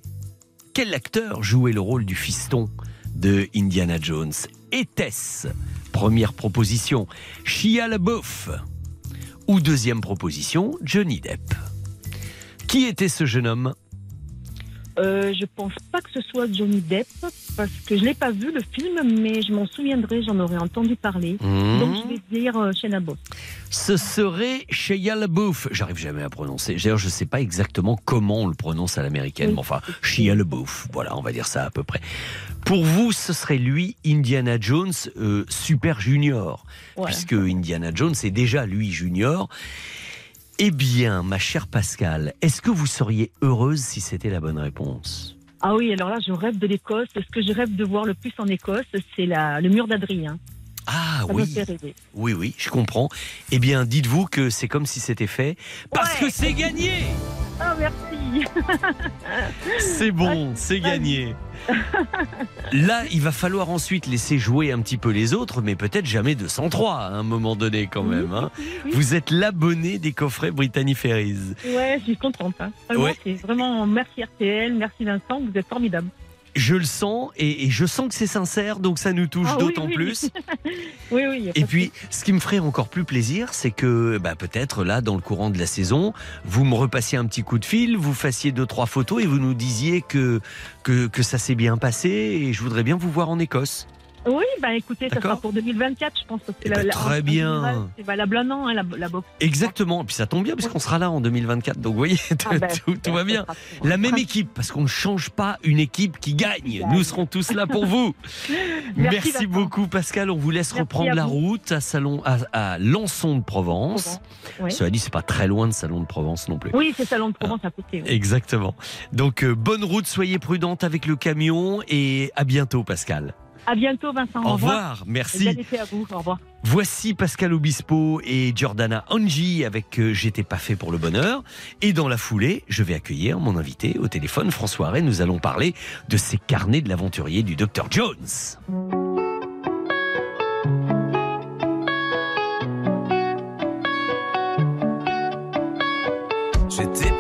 quel acteur jouait le rôle du fiston de Indiana Jones? Était-ce Première proposition, Shia LaBeouf. Ou deuxième proposition, Johnny Depp? Qui était ce jeune homme? Euh, je pense pas que ce soit Johnny Depp parce que je l'ai pas vu le film, mais je m'en souviendrai, j'en aurais entendu parler. Mhm. Donc je vais dire euh, Shana Boss. Ce serait Shia LaBeouf. J'arrive jamais à prononcer. D'ailleurs, je ne sais pas exactement comment on le prononce à l'américaine. Mais enfin, Shia LaBeouf. Voilà, on va dire ça à peu près. Pour vous, ce serait lui, Indiana Jones, euh, super junior. Puisque Indiana Jones est déjà lui junior. Eh bien, ma chère Pascal, est-ce que vous seriez heureuse si c'était la bonne réponse? Ah oui, alors là, je rêve de l'Écosse. Ce que je rêve de voir le plus en Écosse, c'est la, le mur d'Adrien. Ah Ça oui. Oui, oui, je comprends. Eh bien, dites-vous que c'est comme si c'était fait. Parce que c'est gagné Ah, merci. C'est bon, c'est gagné. Là, il va falloir ensuite laisser jouer un petit peu les autres, mais peut-être jamais 203 à un moment donné quand même. hein. Vous êtes l'abonné des coffrets Brittany Ferries. Ouais, je suis contente. Hein. Vraiment, Ouais. c'est vraiment merci RTL, merci Vincent, vous êtes formidable. Je le sens et, et je sens que c'est sincère, donc ça nous touche Ah d'autant oui. plus. oui, oui. Et puis, ce qui me ferait encore plus plaisir, c'est que bah, peut-être là, dans le courant de la saison, vous me repassiez un petit coup de fil, vous fassiez deux, trois photos et vous nous disiez que, que, que ça s'est bien passé et je voudrais bien vous voir en Écosse. Oui, bah écoutez, ça sera pour 2024, je pense. Parce que Eh la- ben, la- très en bien. C'est valable un an, hein, la, la boxe. Exactement, et puis ça tombe bien puisqu'on sera là en 2024, donc vous voyez, Ah ben, tout, tout va bien. La même équipe, parce qu'on ne change pas une équipe qui gagne. Nous serons tous là pour vous. Merci, beaucoup Pascal, on vous laisse Merci reprendre la vous. route à, Salon, à, à Lançon de Provence. Oui. Cela dit, c'est pas très loin de Salon de Provence non plus. Oui, c'est Salon de Provence à côté. oui. Exactement. Donc euh, bonne route, soyez prudente avec le camion et à bientôt Pascal. À bientôt, Vincent. Au revoir, merci. Et bel été à vous. Au revoir. Voici Pascal Obispo et Giordana Angi avec euh, J'étais pas fait pour le bonheur. Et dans la foulée, je vais accueillir mon invité au téléphone, François Ray. Nous allons parler de ces carnets de l'aventurier du Dr Jones. J'étais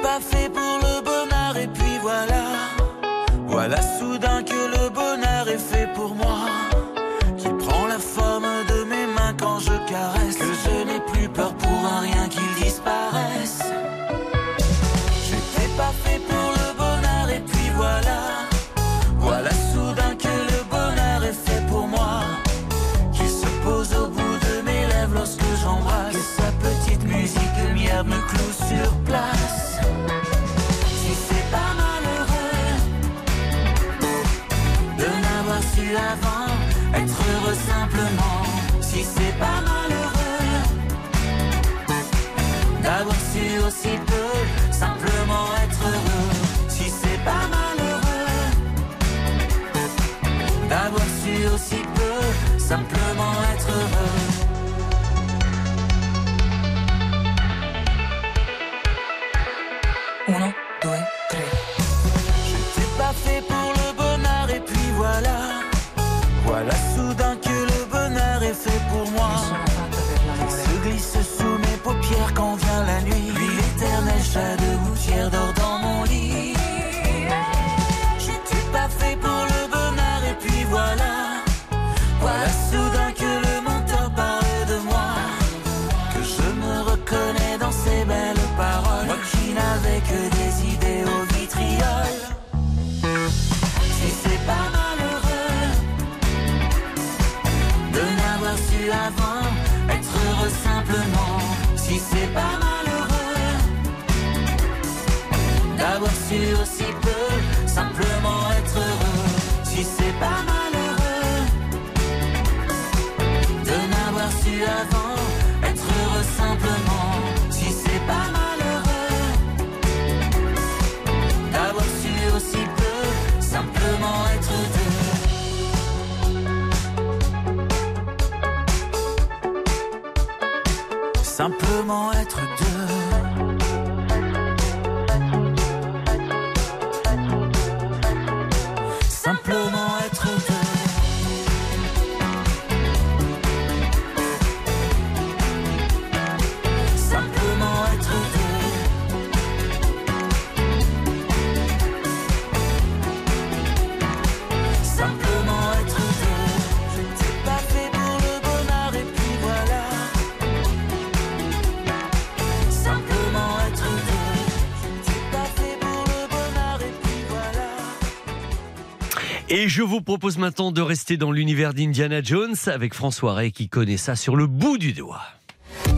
Et je vous propose maintenant de rester dans l'univers d'Indiana Jones avec François Ray qui connaît ça sur le bout du doigt.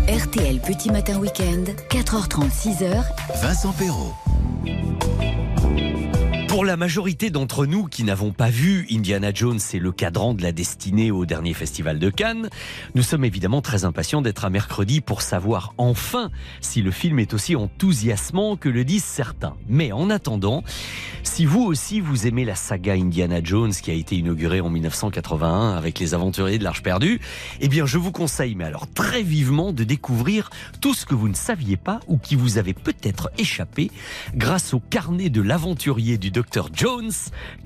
RTL Petit Matin Week-end, 4h30, 6h. Vincent Perrault. Pour la majorité d'entre nous qui n'avons pas vu Indiana Jones et le cadran de la destinée au dernier festival de Cannes, nous sommes évidemment très impatients d'être à mercredi pour savoir enfin si le film est aussi enthousiasmant que le disent certains. Mais en attendant, si vous aussi vous aimez la saga Indiana Jones qui a été inaugurée en 1981 avec les aventuriers de l'Arche perdue, eh bien je vous conseille, mais alors très vivement, de découvrir tout ce que vous ne saviez pas ou qui vous avait peut-être échappé grâce au carnet de l'aventurier du Dr Jones,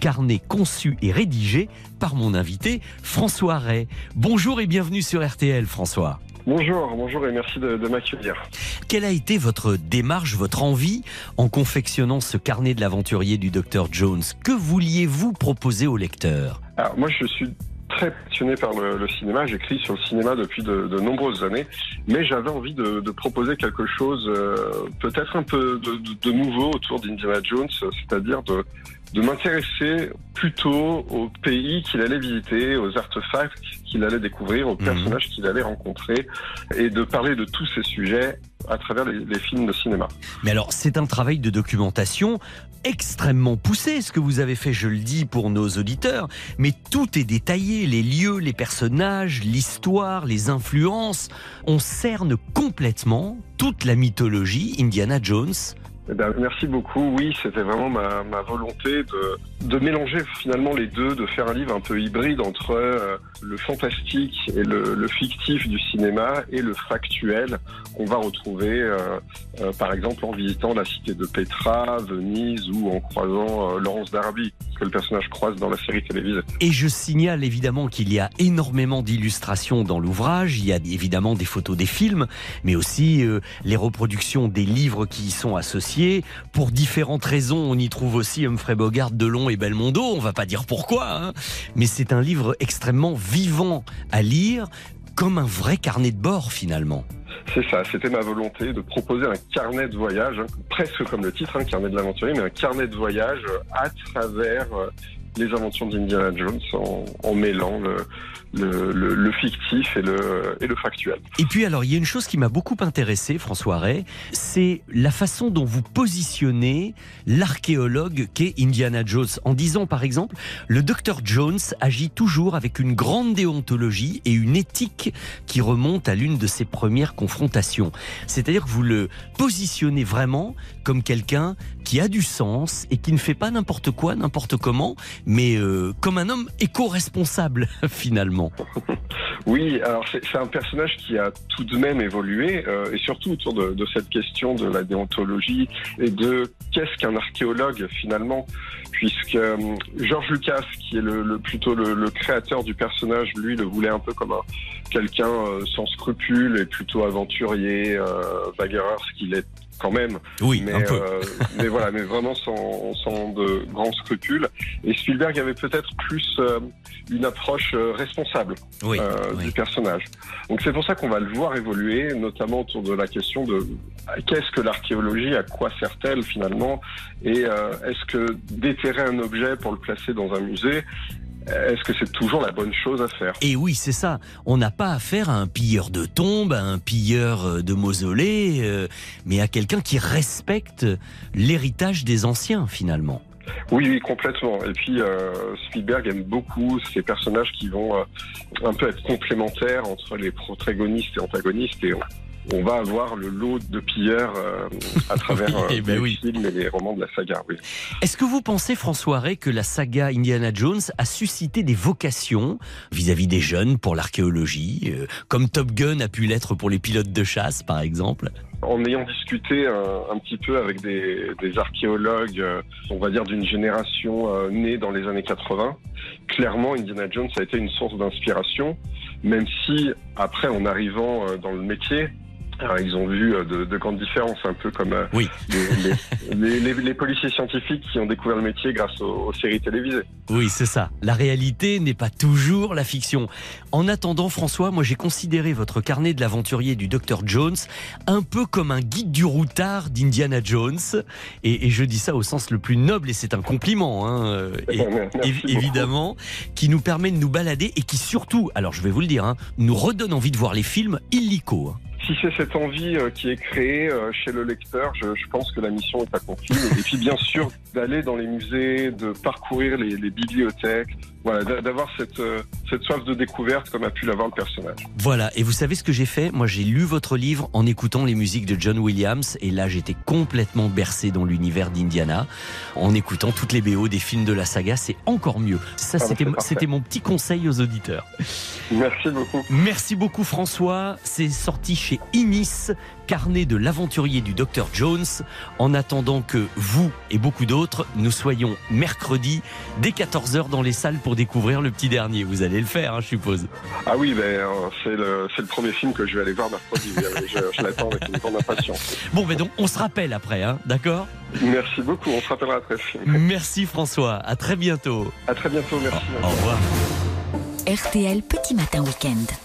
carnet conçu et rédigé par mon invité François Ray. Bonjour et bienvenue sur RTL François. Bonjour, bonjour et merci de, de m'accueillir. Quelle a été votre démarche, votre envie en confectionnant ce carnet de l'aventurier du Dr Jones? Que vouliez-vous proposer au lecteur? Alors moi je suis très passionné par le, le cinéma, j'écris sur le cinéma depuis de, de nombreuses années, mais j'avais envie de, de, proposer quelque chose euh, peut-être un peu de, de nouveau autour d'Indiana Jones, c'est-à-dire de, de m'intéresser plutôt aux pays qu'il allait visiter, aux artefacts qu'il allait découvrir, aux personnages qu'il allait rencontrer, et de parler de tous ces sujets à travers les, les films de cinéma. Mais alors, c'est un travail de documentation extrêmement poussé, ce que vous avez fait, je le dis pour nos auditeurs, mais tout est détaillé, les lieux, les personnages, l'histoire, les influences. On cerne complètement toute la mythologie Indiana Jones eh ben, merci beaucoup. Oui, c'était vraiment ma, volonté de, mélanger finalement les deux, de faire un livre un peu hybride entre euh, le fantastique et le, le, fictif du cinéma et le factuel qu'on va retrouver euh, euh, par exemple en visitant la cité de Petra, Venise ou en croisant Laurence Darby, que le personnage croise dans la série télévisée. Et je signale évidemment qu'il y a énormément d'illustrations dans l'ouvrage. Il y a évidemment des photos des films, mais aussi les reproductions des livres qui y sont associés pour différentes raisons, on y trouve aussi Humphrey Bogart, Delon et Belmondo. On va pas dire pourquoi, hein. mais c'est un livre extrêmement vivant à lire, comme un vrai carnet de bord finalement. C'est ça, c'était ma volonté de proposer un carnet de voyage, hein, presque comme le titre, un hein, carnet de l'aventurier, mais un carnet de voyage à travers les aventures d'Indiana Jones en, en mêlant le, fictif et le, et le factuel. Et puis alors, il y a une chose qui m'a beaucoup intéressé, François Ray, c'est la façon dont vous positionnez l'archéologue qu'est Indiana Jones, en disant par exemple, le docteur Jones agit toujours avec une grande déontologie et une éthique qui remonte à l'une de ses premières confrontations. C'est-à-dire que vous le positionnez vraiment comme quelqu'un qui a du sens et qui ne fait pas n'importe quoi, n'importe comment, mais euh, comme un homme éco-responsable finalement. Oui, alors c'est un personnage qui a tout de même évolué, euh, et surtout autour de, cette question de la déontologie et de qu'est-ce qu'un archéologue finalement, puisque euh, George Lucas, qui est le, plutôt le, créateur du personnage, lui le voulait un peu comme quelqu'un euh, sans scrupules et plutôt aventurier, bagarreur, ce qu'il est quand même. Oui, mais, un peu. Euh, mais voilà, mais vraiment sans, sans de grands scrupules. Et Spielberg avait peut-être plus euh, une approche euh, responsable oui, oui. du personnage. Donc c'est pour ça qu'on va le voir évoluer, notamment autour de la question de qu'est-ce que l'archéologie, à quoi sert-elle finalement, et est-ce que déterrer un objet pour le placer dans un musée? Est-ce que c'est toujours la bonne chose à faire? Et oui, c'est ça. On n'a pas affaire à un pilleur de tombes, à un pilleur euh, de mausolées, euh, mais à quelqu'un qui respecte l'héritage des anciens, finalement. Oui, oui, complètement. Et puis euh, Spielberg aime beaucoup ces personnages qui vont euh, un peu être complémentaires entre les protagonistes et antagonistes. Et on, on va avoir le lot de pilleurs euh, à travers euh, Eh ben les oui. films et les romans de la saga. Oui. Est-ce que vous pensez, François Ray, que la saga Indiana Jones a suscité des vocations vis-à-vis des jeunes pour l'archéologie, euh, comme Top Gun a pu l'être pour les pilotes de chasse, par exemple? En ayant discuté un, un petit peu avec des, des archéologues, euh, on va dire d'une génération euh, née dans les années 80, clairement Indiana Jones a été une source d'inspiration, même si après en arrivant euh, dans le métier, alors, ils ont vu euh, de, de grandes différences, un peu comme euh, oui. les, les- les- les policiers scientifiques qui ont découvert le métier grâce aux, aux séries télévisées. Oui, c'est ça. La réalité n'est pas toujours la fiction. En attendant, François, moi j'ai considéré votre carnet de l'aventurier du Dr Jones un peu comme un guide du routard d'Indiana Jones. Et, et je dis ça au sens le plus noble, et c'est un compliment, hein, euh, et- évidemment, qui nous permet de nous balader et qui surtout, alors je vais vous le dire, hein, nous redonne envie de voir les films illico. hein. Si c'est cette envie euh, qui est créée euh, chez le lecteur, je, pense que la mission est accomplie. Et puis bien sûr, d'aller dans les musées, de parcourir les bibliothèques, voilà, d'a- d'avoir cette, euh, cette soif de découverte comme a pu l'avoir le personnage. Voilà, et vous savez ce que j'ai fait? Moi j'ai lu votre livre en écoutant les musiques de John Williams et là j'étais complètement bercé dans l'univers d'Indiana en écoutant toutes les BO des films de la saga, c'est encore mieux. Ça Ah, c'était mon petit conseil aux auditeurs. Merci beaucoup. Merci beaucoup François, c'est sorti chez Inis, carnet de l'aventurier du Dr Jones. En attendant que vous et beaucoup d'autres, nous soyons mercredi dès 14h dans les salles pour découvrir le petit dernier. Vous allez le faire, hein, je suppose. Ah oui, ben, euh, c'est le, premier film que je vais aller voir mercredi. Euh, je je l'attends avec une grande impatience. Bon, ben donc on se rappelle après, hein, d'accord? Merci beaucoup, on se rappellera vite. Merci François, à très bientôt. À très bientôt, merci. Au revoir. RTL Petit Matin Week-end.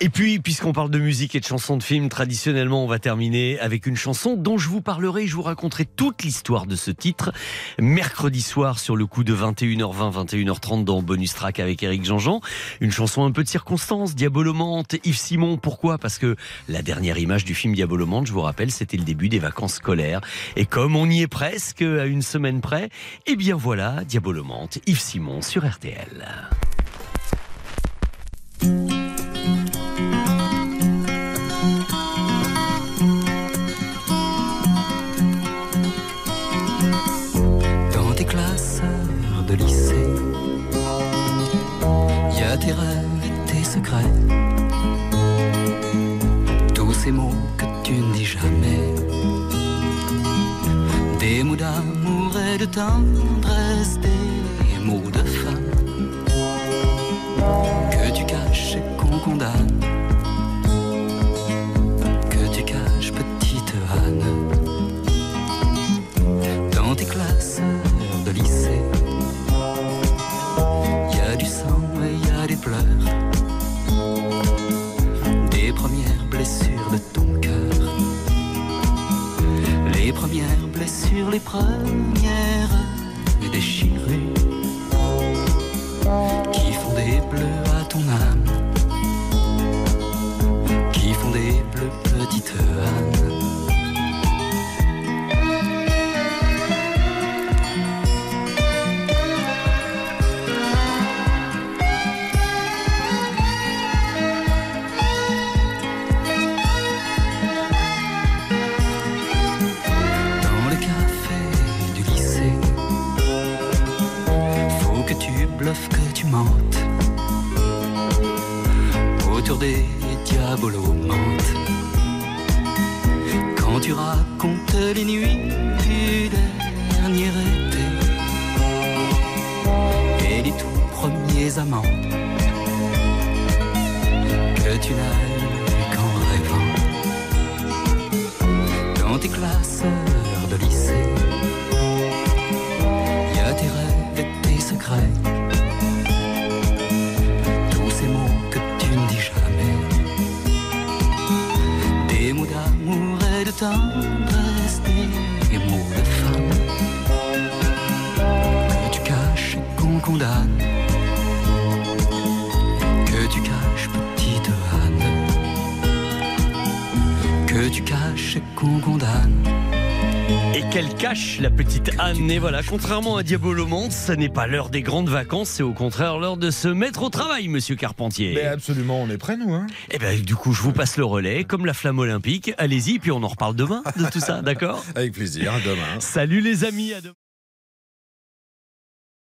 Et puis, puisqu'on parle de musique et de chansons de films, traditionnellement, on va terminer avec une chanson dont je vous parlerai, je vous raconterai toute l'histoire de ce titre mercredi soir sur le coup de 21h20, 21h30 dans Bonus Track avec Eric Jean-Jean. Une chanson un peu de circonstance, Diabolomante, Yves Simon. Pourquoi? Parce que la dernière image du film Diabolomante, je vous rappelle, c'était le début des vacances scolaires. Et comme on y est presque à une semaine près, eh bien voilà, Diabolomante, Yves Simon sur RTL. Tendresse, des mots de femme que tu caches et qu'on condamne. Que tu caches, petite Anne dans tes classes de lycée. Y a du sang et y a des pleurs, des premières blessures de ton cœur, les premières blessures, les premières Et voilà, contrairement à Diabolomance, ce n'est pas l'heure des grandes vacances, c'est au contraire l'heure de se mettre au travail, monsieur Carpentier. Mais absolument, on est prêts, nous. Hein? Eh ben, du coup, je vous passe le relais, comme la flamme olympique. Allez-y, puis on en reparle demain de tout ça, d'accord? Avec plaisir, à demain. Salut les amis, à demain.